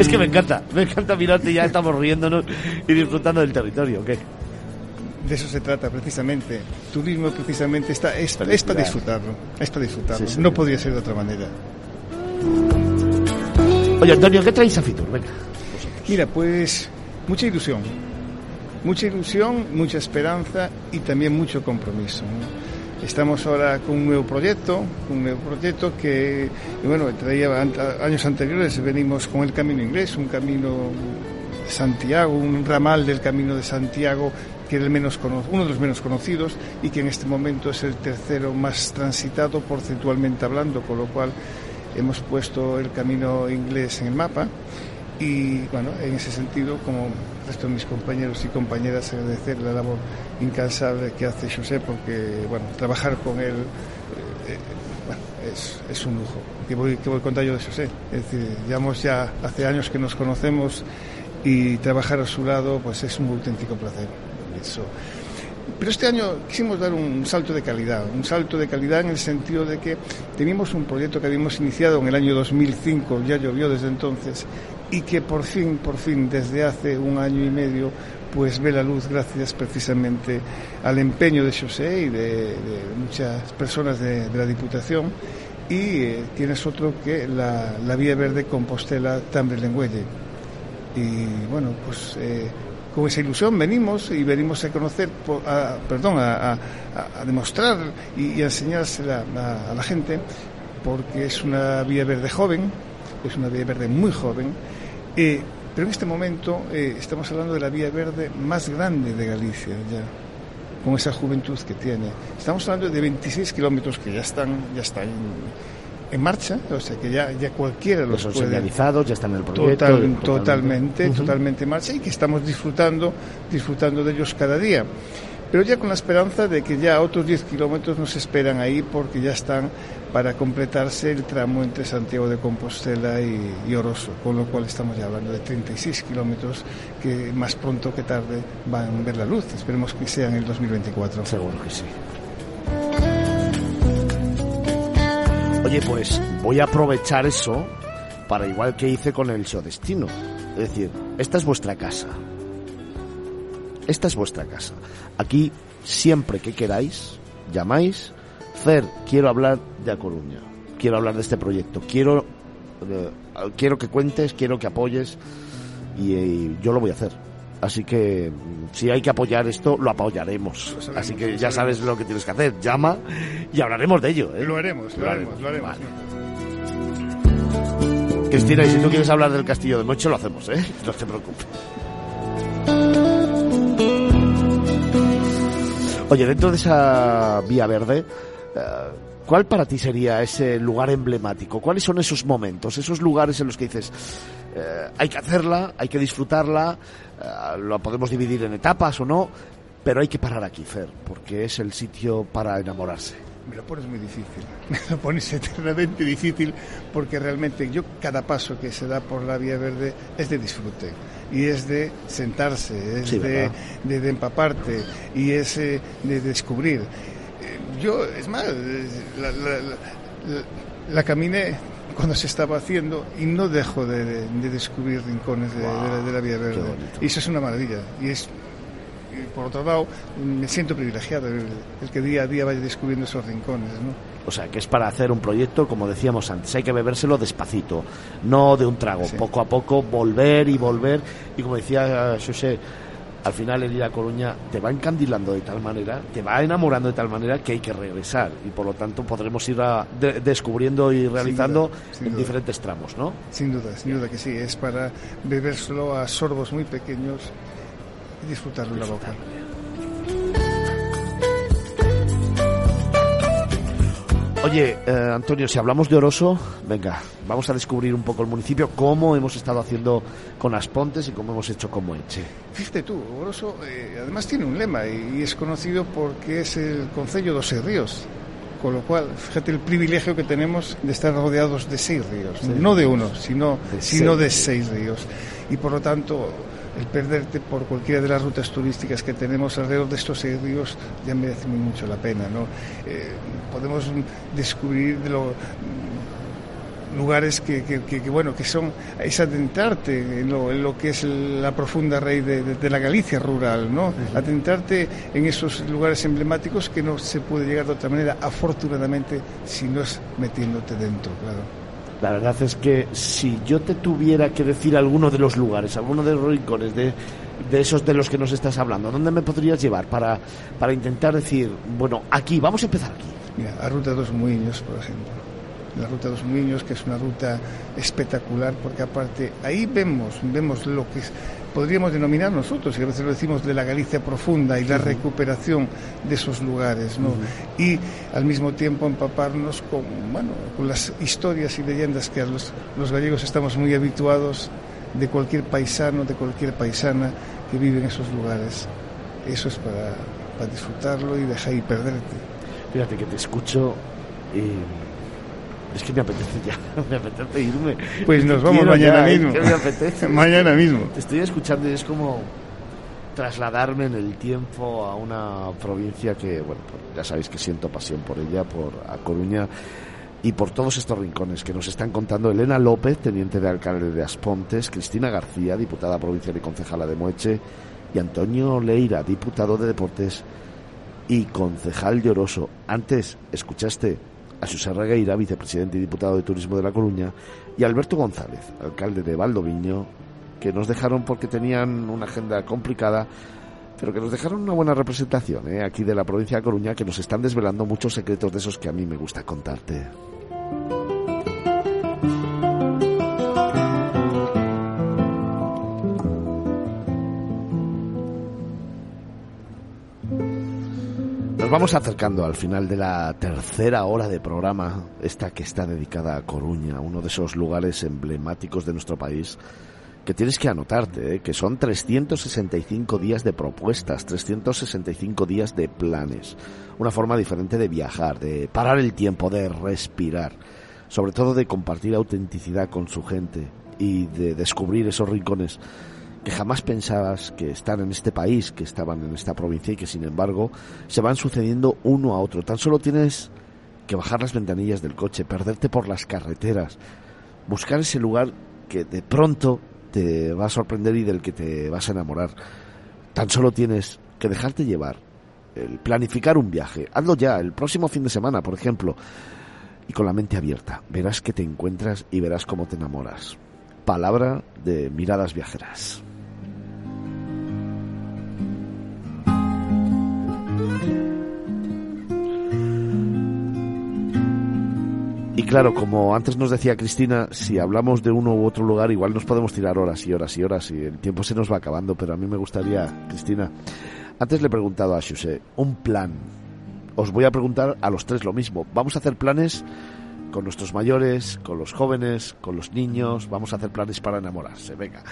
es que me encanta, me encanta mirarte, ya estamos riéndonos y disfrutando del territorio, ¿qué? De eso se trata precisamente. Turismo precisamente está, es, para disfrutarlo, es para disfrutarlo. No podría ser de otra manera. Oye, Antonio, ¿qué traéis a Fitur? Venga. Mira, pues mucha ilusión mucha ilusión, mucha esperanza y también mucho compromiso. Estamos ahora con un nuevo proyecto, un nuevo proyecto que, bueno, traía años anteriores, venimos con el Camino Inglés, un camino Santiago, un ramal del Camino de Santiago que era el menos uno de los menos conocidos y que en este momento es el tercero más transitado porcentualmente hablando, con lo cual hemos puesto el camino inglés en el mapa y bueno, en ese sentido, como resto de mis compañeros y compañeras, agradecer la labor incansable que hace José, porque bueno, trabajar con él eh, eh, bueno, es, es, un lujo. ¿Qué voy, qué voy a contar yo de José? Es decir, llevamos ya hace años que nos conocemos y trabajar a su lado pues es un auténtico placer. Eso. Pero este año quisimos dar un salto de calidad, un salto de calidad en el sentido de que teníamos un proyecto que habíamos iniciado en el año 2005, ya llovió desde entonces, y que por fin, por fin, desde hace un año y medio, pues ve la luz gracias precisamente al empeño de José y de, muchas personas de, la Diputación. Y eh, tienes otro que la, Vía Verde Compostela Tambre Lengüelle. Y bueno, pues eh, con esa ilusión venimos y venimos a conocer, perdón, a, demostrar y, a enseñársela a la gente, porque es una vía verde joven, es una vía verde muy joven, eh, pero en este momento eh, estamos hablando de la vía verde más grande de Galicia, ya, con esa juventud que tiene. Estamos hablando de 26 kilómetros que ya están, ya están en, marcha, o sea que ya, ya cualquiera los puede... señalizados, ya están en el proyecto. totalmente, totalmente en marcha y que estamos disfrutando, disfrutando de ellos cada día pero ya con la esperanza de que ya otros 10 kilómetros nos esperan ahí porque ya están para completarse el tramo entre Santiago de Compostela y, Oroso, con lo cual estamos ya hablando de 36 kilómetros que más pronto que tarde van a ver la luz. Esperemos que sea en el 2024. Seguro que sí. Oye, pues voy a aprovechar eso para igual que hice con el destino. Es decir, esta es vuestra casa. Esta es vuestra casa. Aquí, siempre que queráis, llamáis. Fer, quiero hablar de A Coruña. Quiero hablar de este proyecto. Quiero, eh, quiero que cuentes, quiero que apoyes. Y, yo lo voy a hacer. Así que mm, si hay que apoyar esto, lo apoyaremos. Así que ya sabes lo que tienes que hacer. Llama y hablaremos de ello. ¿eh? Lo haremos, lo, haremos, lo haremos. Cristina, y si tú quieres hablar del castillo de Mocho, lo hacemos, ¿eh? No te preocupes. Oye, dentro de esa vía verde, eh, ¿cuál para ti sería ese lugar emblemático? ¿Cuáles son esos momentos, esos lugares en los que dices, eh, hay que hacerla, hay que disfrutarla, eh, lo podemos dividir en etapas o no, pero hay que parar aquí, Fer, porque es el sitio para enamorarse? Me lo pones muy difícil, me lo pones eternamente difícil porque realmente yo cada paso que se da por la vía verde es de disfrute y es de sentarse, es de, de, empaparte y es eh, de descubrir. Eh, yo, es más, la, la, caminé cuando se estaba haciendo y no dejo de, descubrir rincones de, la, vida verde. Y eso es una maravilla. Y es por otro lado, me siento privilegiado el, que día a día vaya descubriendo esos rincones. ¿no? O sea, que es para hacer un proyecto, como decíamos antes, hay que bebérselo despacito, no de un trago, poco a poco volver y volver. Y como decía José, al final el ir a Coruña te va encandilando de tal manera, te va enamorando de tal manera que hay que regresar y por lo tanto podremos ir descubriendo y realizando en diferentes tramos, ¿no? Sin duda, sin duda que sí, es para bebérselo a sorbos muy pequeños y disfrutarlo en la boca. Oye, eh, Antonio, si hablamos de Oroso, venga, vamos a descubrir un poco el municipio, cómo hemos estado haciendo con Aspontes y cómo hemos hecho con Moeche. Fíjate tú, Oroso eh, además tiene un lema y, es conocido porque es el Concello dos Seis Ríos. Con lo cual, fíjate el privilegio que tenemos de estar rodeados de seis ríos, no de uno, sino sino de seis ríos. Y por lo tanto, el perderte por cualquiera de las rutas turísticas que tenemos alrededor de estos seis ríos ya merece mucho la pena. ¿no? Eh, podemos descubrir lugares que, bueno que son es adentrarte en lo, que es la profunda raíz de, la Galicia rural no adentrarte en esos lugares emblemáticos que no se puede llegar de otra manera afortunadamente si no es metiéndote dentro claro la verdad es que si yo te tuviera que decir alguno de los lugares, alguno de los rincones de, de esos de los que nos estás hablando, ¿dónde me podrías llevar para, para intentar decir, bueno, aquí, vamos a empezar aquí? Mira, a Ruta dos Muiños, por ejemplo. La Ruta dos Muiños, que es una ruta espectacular, porque aparte ahí vemos, vemos lo que es podríamos denominar nosotros, y a veces lo decimos, de la Galicia profunda y la recuperación de esos lugares, ¿no? Y al mismo tiempo empaparnos con, bueno, con las historias y leyendas que a los, los gallegos estamos muy habituados de cualquier paisano, de cualquier paisana que vive en esos lugares. Eso es para, para disfrutarlo y dejar y perderte. Fíjate que te escucho y es que me apetece ya, me apetece irme. Pues nos vamos mañana mismo. mañana mismo. Te estoy escuchando y es como trasladarme en el tiempo a una provincia que, bueno, pues ya sabéis que siento pasión por ella, por A Coruña y por todos estos rincones que nos están contando Elena López, teniente de alcalde de Aspontes, Cristina García, diputada provincial y concejala de Moeche, y Antonio Leira, diputado de Deportes y concejal lloroso. Antes escuchaste a José Regueira, vicepresidente y diputado de Turismo de La Coruña, y Alberto González, alcalde de Valdoviño, que nos dejaron porque tenían una agenda complicada, pero que nos dejaron una buena representación ¿eh? aquí de la provincia de Coruña, que nos están desvelando muchos secretos de esos que a mí me gusta contarte. Vamos acercando al final de la tercera hora de programa, esta que está dedicada a Coruña, uno de esos lugares emblemáticos de nuestro país que tienes que anotarte, ¿eh? que son 365 días de propuestas, 365 días de planes, una forma diferente de viajar, de parar el tiempo, de respirar, sobre todo de compartir autenticidad con su gente y de descubrir esos rincones que jamás pensabas que están en este país, que estaban en esta provincia y que sin embargo se van sucediendo uno a otro. Tan solo tienes que bajar las ventanillas del coche, perderte por las carreteras, buscar ese lugar que de pronto te va a sorprender y del que te vas a enamorar. Tan solo tienes que dejarte llevar, el planificar un viaje. Hazlo ya, el próximo fin de semana, por ejemplo, y con la mente abierta. Verás que te encuentras y verás cómo te enamoras. Palabra de miradas viajeras. Claro, como antes nos decía Cristina, si hablamos de uno u otro lugar, igual nos podemos tirar horas y horas y horas y el tiempo se nos va acabando, pero a mí me gustaría, Cristina, antes le he preguntado a José, un plan. Os voy a preguntar a los tres lo mismo. Vamos a hacer planes con nuestros mayores, con los jóvenes, con los niños, vamos a hacer planes para enamorarse. Venga,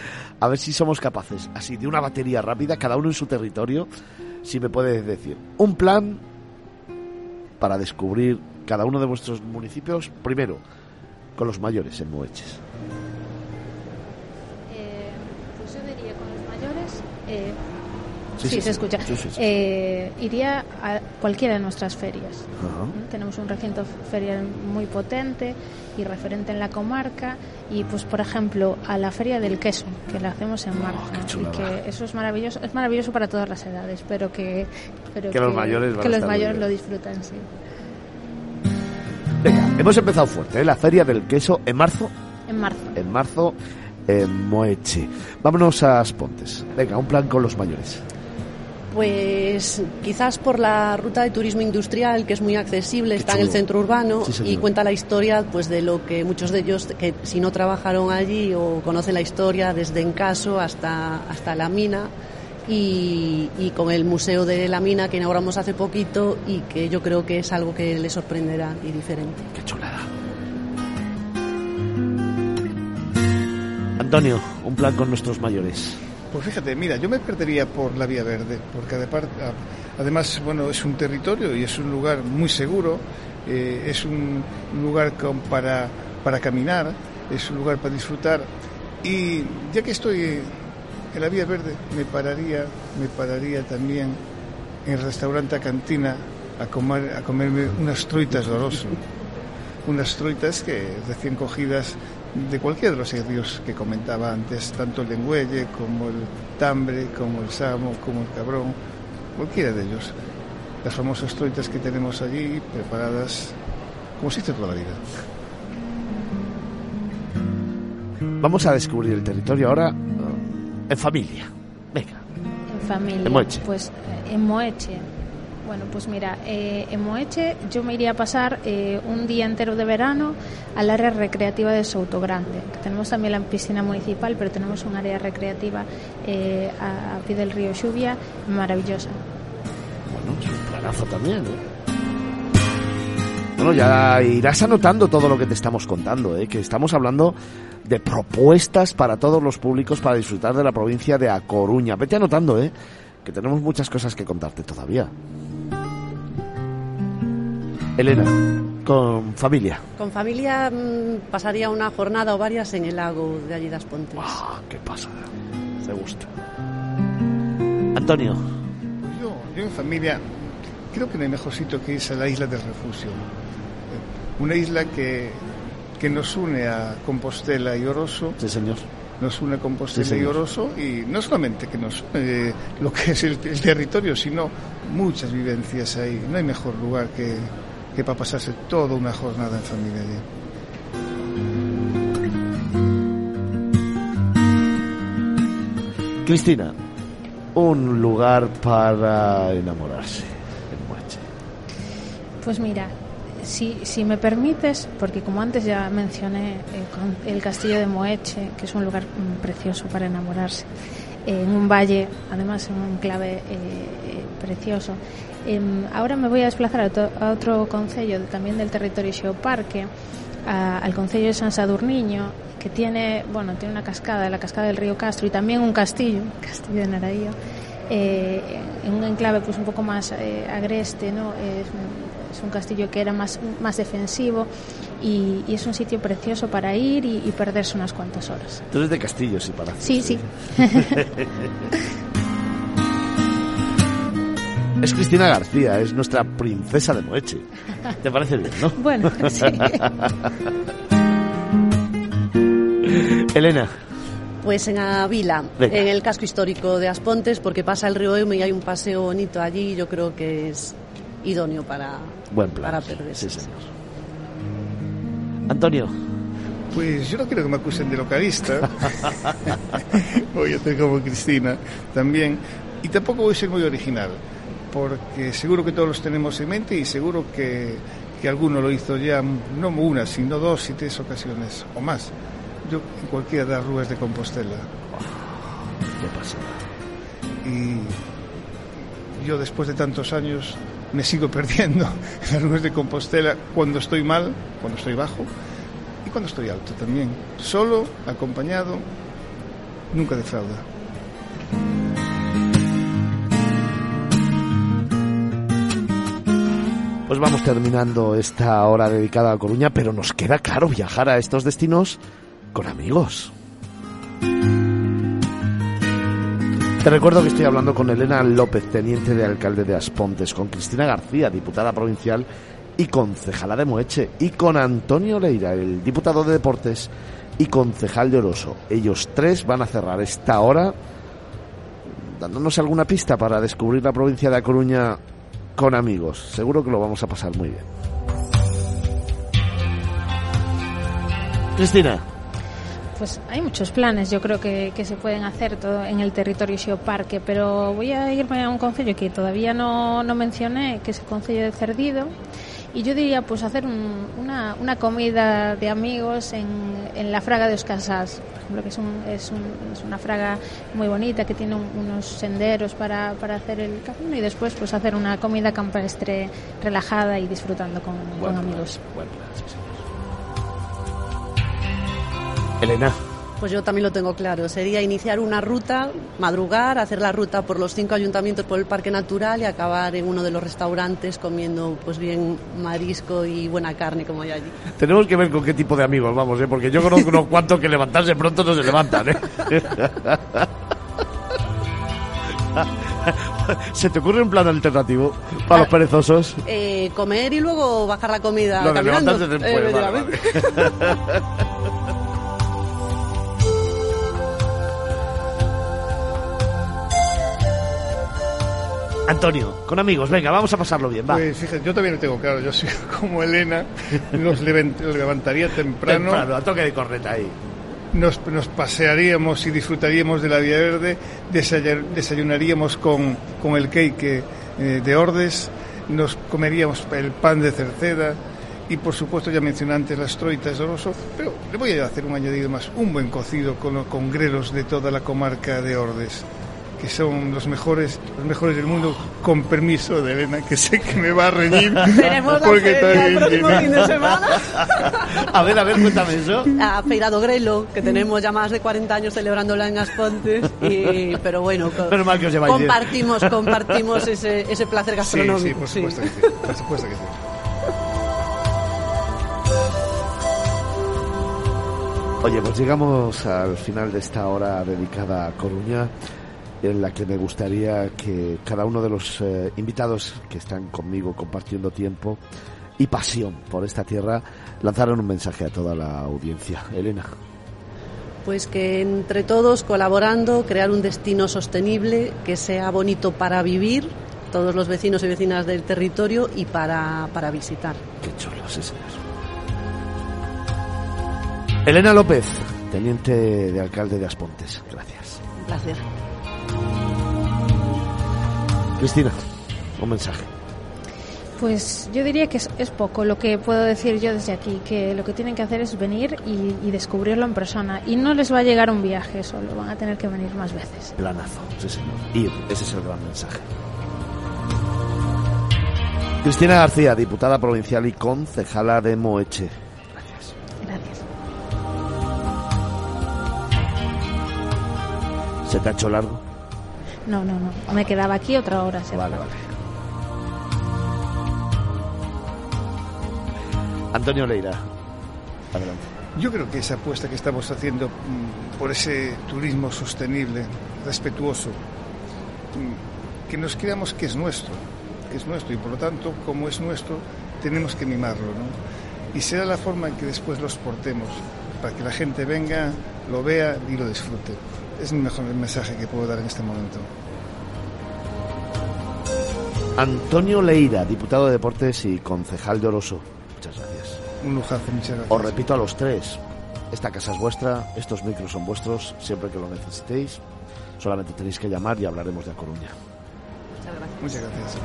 a ver si somos capaces, así de una batería rápida, cada uno en su territorio, si me puedes decir, un plan para descubrir cada uno de vuestros municipios, primero, con los mayores en Moeches? Eh, pues yo diría con los mayores, eh, Sí, se escucha. Eh, iría a cualquiera de nuestras ferias. Tenemos un recinto ferial muy potente y referente en la comarca y pues por ejemplo a la feria del queso que la hacemos en marzo y que eso es maravilloso es maravilloso para todas las edades pero que que, los mayores que los mayores lo disfrutan sí hemos empezado fuerte ¿eh? la feria del queso en marzo. En marzo. En marzo en Moeche vámonos a Aspontes. Venga un plan con los mayores. Pues quizás por la ruta de turismo industrial, que es muy accesible, está en el centro urbano y cuenta la historia pues de lo que muchos de ellos, que si no trabajaron allí o conocen la historia desde Encaso hasta, hasta la mina, y, con el Museo de la Mina que inauguramos hace poquito y que yo creo que es algo que les sorprenderá y diferente. ¡Qué chulada! Antonio, un plan con nuestros mayores. Pues fíjate, mira, yo me perdería por la Vía Verde, porque además, bueno, es un territorio y es un lugar muy seguro, eh, es un lugar para, para caminar, es un lugar para disfrutar. Y ya que estoy en la Vía Verde, me pararía, me pararía también en el restaurante a cantina a, comer, a comerme unas truitas de oroso. Unas truitas que recién cogidas de cualquiera de los servicios que comentaba antes, tanto el lengüelle como el tambre, como el samo, como el cabrón, cualquiera de ellos. Las famosas troitas que tenemos allí preparadas como si hizo toda la vida. Vamos a descubrir el territorio ahora en familia. Venga. En familia. En Moeche. Pues en Moeche bueno, pues mira, eh, en Moeche yo me iría a pasar eh, un día entero de verano al área recreativa de Grande. Tenemos también la piscina municipal, pero tenemos un área recreativa eh, a, pie del río Lluvia maravillosa. Bueno, es un planazo también, Bueno, ya irás anotando todo lo que te estamos contando, ¿eh? que estamos hablando de propuestas para todos los públicos para disfrutar de la provincia de A Coruña. Vete anotando, ¿eh? que tenemos muchas cosas que contarte todavía. Elena, con familia. Con familia mm, pasaría una jornada o varias en el lago de allí das Pontes. Ah, qué pasada. Me gusta. Antonio. Yo, yo en familia creo que no hay mejor sitio que irse a la isla del refugio. Una isla que, que nos une a Compostela y Oroso. Sí, señor nos une Compostela y Oroso y no solamente que nos une lo que es el, territorio, sino muchas vivencias ahí. No hay mejor lugar que, que para pasarse toda una jornada en familia allí. Cristina, un lugar para enamorarse en Moeche. Pues mira, si, si me permites, porque como antes ya mencioné eh, el castillo de Moeche, que es un lugar mm, precioso para enamorarse, en un valle, además en un clave eh, eh, precioso. Em, ahora me voy a desplazar a, otro concello también del territorio Xeoparque, al concello de San Sadurniño, que tiene, bueno, tiene una cascada, la cascada del río Castro y también un castillo, castillo de Naraío, eh, en un enclave pues un poco más eh, agreste, ¿no? Es, un castillo que era más, más defensivo y, es un sitio precioso para ir y, perderse unas cuantas horas. Tú eres de castillos y palacios. Sí, sí. Es Cristina García, es nuestra princesa de Moeche. ¿Te parece bien, no? Bueno, sí. Elena. Pues en Avila, en el casco histórico de Aspontes, porque pasa el río Eume y hay un paseo bonito allí, yo creo que es idóneo para, Buen para perderse. Sí, señor. Antonio. Pues yo no quiero que me acusen de localista. voy a hacer como Cristina también. Y tampoco voy a ser muy original porque seguro que todos los tenemos en mente y seguro que, que alguno lo hizo ya, no una, sino dos y tres ocasiones o más. Yo en cualquiera de las ruas de Compostela. ¿Qué pasa? Y yo después de tantos años me sigo perdiendo en las ruas de Compostela cuando estoy mal, cuando estoy bajo y cuando estoy alto también. Solo, acompañado, nunca defrauda. Pues vamos terminando esta hora dedicada a Coruña, pero nos queda caro viajar a estos destinos con amigos. Te recuerdo que estoy hablando con Elena López, teniente de alcalde de Aspontes, con Cristina García, diputada provincial y concejala de Moeche, y con Antonio Leira, el diputado de Deportes y concejal de Oroso. Ellos tres van a cerrar esta hora dándonos alguna pista para descubrir la provincia de A Coruña con amigos. Seguro que lo vamos a pasar muy bien. Cristina. Pues hay muchos planes, yo creo que, se pueden hacer todo en el territorio Xeoparque, pero voy a irme a un concello que todavía no, no mencioné, que es el concello de Cerdido, y yo diría pues hacer una, una, comida de amigos en, en, la fraga de Oscasas, por ejemplo, que es, un, es, un, es, una fraga muy bonita que tiene unos senderos para, para, hacer el camino y después pues hacer una comida campestre relajada y disfrutando con, con amigos. Bueno, Elena. Pues yo también lo tengo claro. Sería iniciar una ruta, madrugar, hacer la ruta por los cinco ayuntamientos por el Parque Natural y acabar en uno de los restaurantes comiendo pues bien marisco y buena carne como hay allí. Tenemos que ver con qué tipo de amigos vamos, ¿eh? porque yo conozco unos cuantos que levantarse pronto no se levantan. ¿eh? ¿Se te ocurre un plan alternativo para los ah, perezosos? Eh, comer y luego bajar la comida. Lo de levantarse después. Eh, Antonio, con amigos, venga, vamos a pasarlo bien, va. Pues fíjate, yo también lo tengo claro, yo soy como Elena, nos levantaría temprano. Temprano, a toque de correta ahí. Nos, nos, pasearíamos y disfrutaríamos de la Vía Verde, desayunaríamos con, con el cake eh, de Ordes, nos comeríamos el pan de Cerceda. Y por supuesto ya mencioné antes las troitas de Oroso, pero le voy a hacer un añadido más, un buen cocido con los congrelos de toda la comarca de Ordes que son los mejores, los mejores del mundo, con permiso de Elena, que sé que me va a reñir. Tenemos porque la el próximo fin de semana. a ver, a ver, cuéntame eso. A Feirado Grelo, que tenemos ya más de 40 años celebrándola en Aspontes, y, pero bueno, pero mal que os compartimos, compartimos ese, ese placer gastronómico. Sí, sí, por supuesto que sí, por supuesto que sí. Oye, pues llegamos al final de esta hora dedicada a Coruña en la que me gustaría que cada uno de los eh, invitados que están conmigo compartiendo tiempo y pasión por esta tierra lanzaran un mensaje a toda la audiencia. Elena. Pues que entre todos, colaborando, crear un destino sostenible, que sea bonito para vivir, todos los vecinos y vecinas del territorio y para, para visitar. Qué chulo, sí, señor. Elena López, teniente de alcalde de Aspontes. Gracias. Un placer. Cristina, un mensaje. Pues yo diría que es, poco lo que puedo decir yo desde aquí, que lo que tienen que hacer es venir y, descubrirlo en persona. Y no les va a llegar un viaje solo, van a tener que venir más veces. Planazo, sí señor. Ir, ese es el gran mensaje. Cristina García, diputada provincial y concejala de Moeche. Gracias. Gracias. ¿Se te ha hecho largo? No, no, no. Me quedaba aquí otra hora. Vale, vale. Antonio Leira, adelante. Yo creo que esa apuesta que estamos haciendo mm, por ese turismo sostenible, respetuoso, mm, que nos creamos que es nuestro, que es nuestro y por lo tanto, como es nuestro, tenemos que mimarlo, ¿no? Y será la forma en que después lo exportemos, para que la gente venga, lo vea y lo disfrute es el mejor mensaje que puedo dar en este momento. Antonio Leira, diputado de Deportes y concejal de Oroso. Muchas gracias. Un lujazo, muchas gracias. Os repito a los tres, esta casa es vuestra, estos micros son vuestros, siempre que lo necesitéis, solamente tenéis que llamar y hablaremos de A Coruña. Muchas gracias.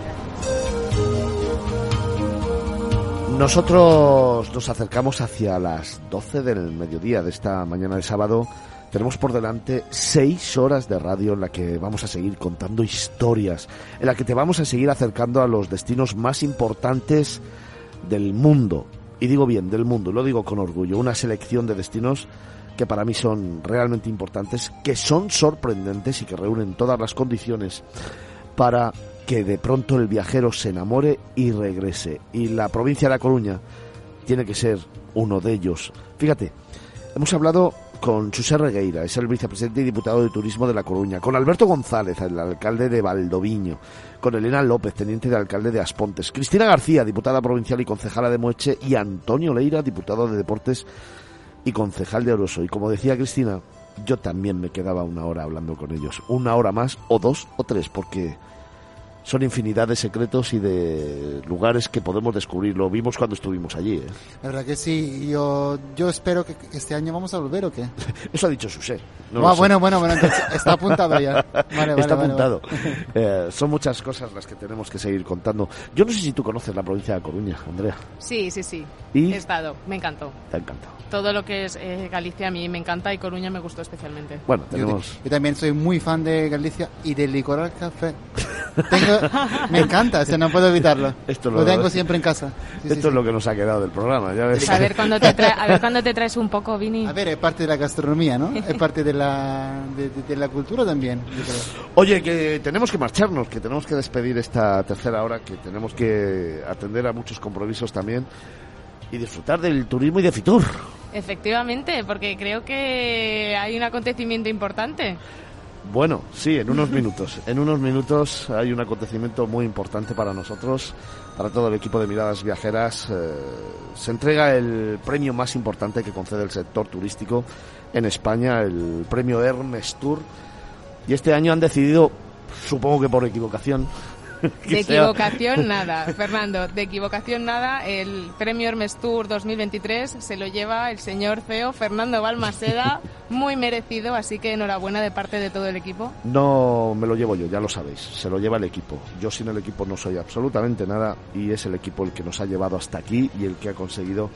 Nosotros nos acercamos hacia las 12 del mediodía de esta mañana de sábado tenemos por delante seis horas de radio en la que vamos a seguir contando historias, en la que te vamos a seguir acercando a los destinos más importantes del mundo. Y digo bien, del mundo, lo digo con orgullo, una selección de destinos que para mí son realmente importantes, que son sorprendentes y que reúnen todas las condiciones para que de pronto el viajero se enamore y regrese. Y la provincia de La Coruña tiene que ser uno de ellos. Fíjate, hemos hablado con José Regueira, es el vicepresidente y diputado de Turismo de La Coruña, con Alberto González, el alcalde de Valdoviño, con Elena López, teniente de alcalde de Aspontes, Cristina García, diputada provincial y concejala de Moeche, y Antonio Leira, diputado de Deportes y concejal de Oroso. Y como decía Cristina, yo también me quedaba una hora hablando con ellos, una hora más, o dos, o tres, porque son infinidad de secretos y de lugares que podemos descubrir. Lo vimos cuando estuvimos allí. ¿eh? La verdad que sí. Yo, yo espero que este año vamos a volver o qué. Eso ha dicho Susé. ah, bueno, bueno, bueno, está apuntado ya. está apuntado. Eh, son muchas cosas las que tenemos que seguir contando. Yo no sé si tú conoces la provincia de Coruña, Andrea. Sí, sí, sí. He estado, me encantó. Te ha encantado. Todo lo que es eh, Galicia a mí me encanta y Coruña me gustó especialmente. Bueno, tenemos... Yo, también soy muy fan de Galicia y del licor al café. me encanta, este, no puedo evitarlo. Esto lo, tengo siempre en casa. esto es lo que nos ha quedado del programa. Ya A, ver cuándo te a ver cuándo te traes un poco, Vini. A ver, es parte de la gastronomía, ¿no? Es parte de la, de, la cultura también. Oye, que tenemos que marcharnos, que tenemos que despedir esta tercera hora, que tenemos que atender a muchos compromisos también y disfrutar del turismo y de Fitur. Efectivamente, porque creo que hay un acontecimiento importante. Bueno, sí, en unos minutos. En unos minutos hay un acontecimiento muy importante para nosotros, para todo el equipo de Miradas Viajeras. Eh, se entrega el premio más importante que concede el sector turístico en España, el premio Hermes Tour. Y este año han decidido, supongo que por equivocación, De equivocación nada, Fernando, de equivocación nada. El premio Hermes Tour 2023 se lo lleva el señor CEO Fernando Balmaseda, muy merecido, así que enhorabuena de parte de todo el equipo. No me lo llevo yo, ya lo sabéis, se lo lleva el equipo. Yo sin el equipo no soy absolutamente nada y es el equipo el que nos ha llevado hasta aquí y el que ha conseguido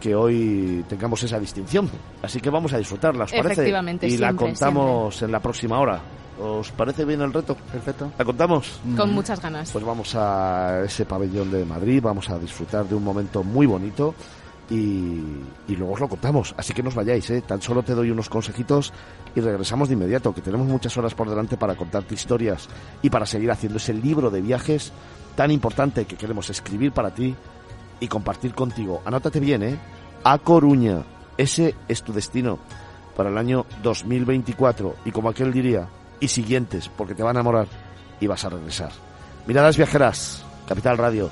que hoy tengamos esa distinción. Así que vamos a disfrutarla, ¿os parece? Efectivamente, y la contamos en la próxima hora. ¿Os parece bien el reto? Perfecto. ¿La contamos? Con muchas ganas. Pues vamos a ese pabellón de Madrid, vamos a disfrutar de un momento muy bonito y, luego os lo contamos. Así que no os vayáis, ¿eh? Tan solo te doy unos consejitos y regresamos de inmediato, que tenemos muchas horas por delante para contarte historias y para seguir haciendo ese libro de viajes tan importante que queremos escribir para ti y compartir contigo. Anótate bien, ¿eh? A Coruña. Ese es tu destino para el año 2024. Y como aquel diría, y siguientes, porque te van a enamorar y vas a regresar. Miradas viajeras, Capital Radio,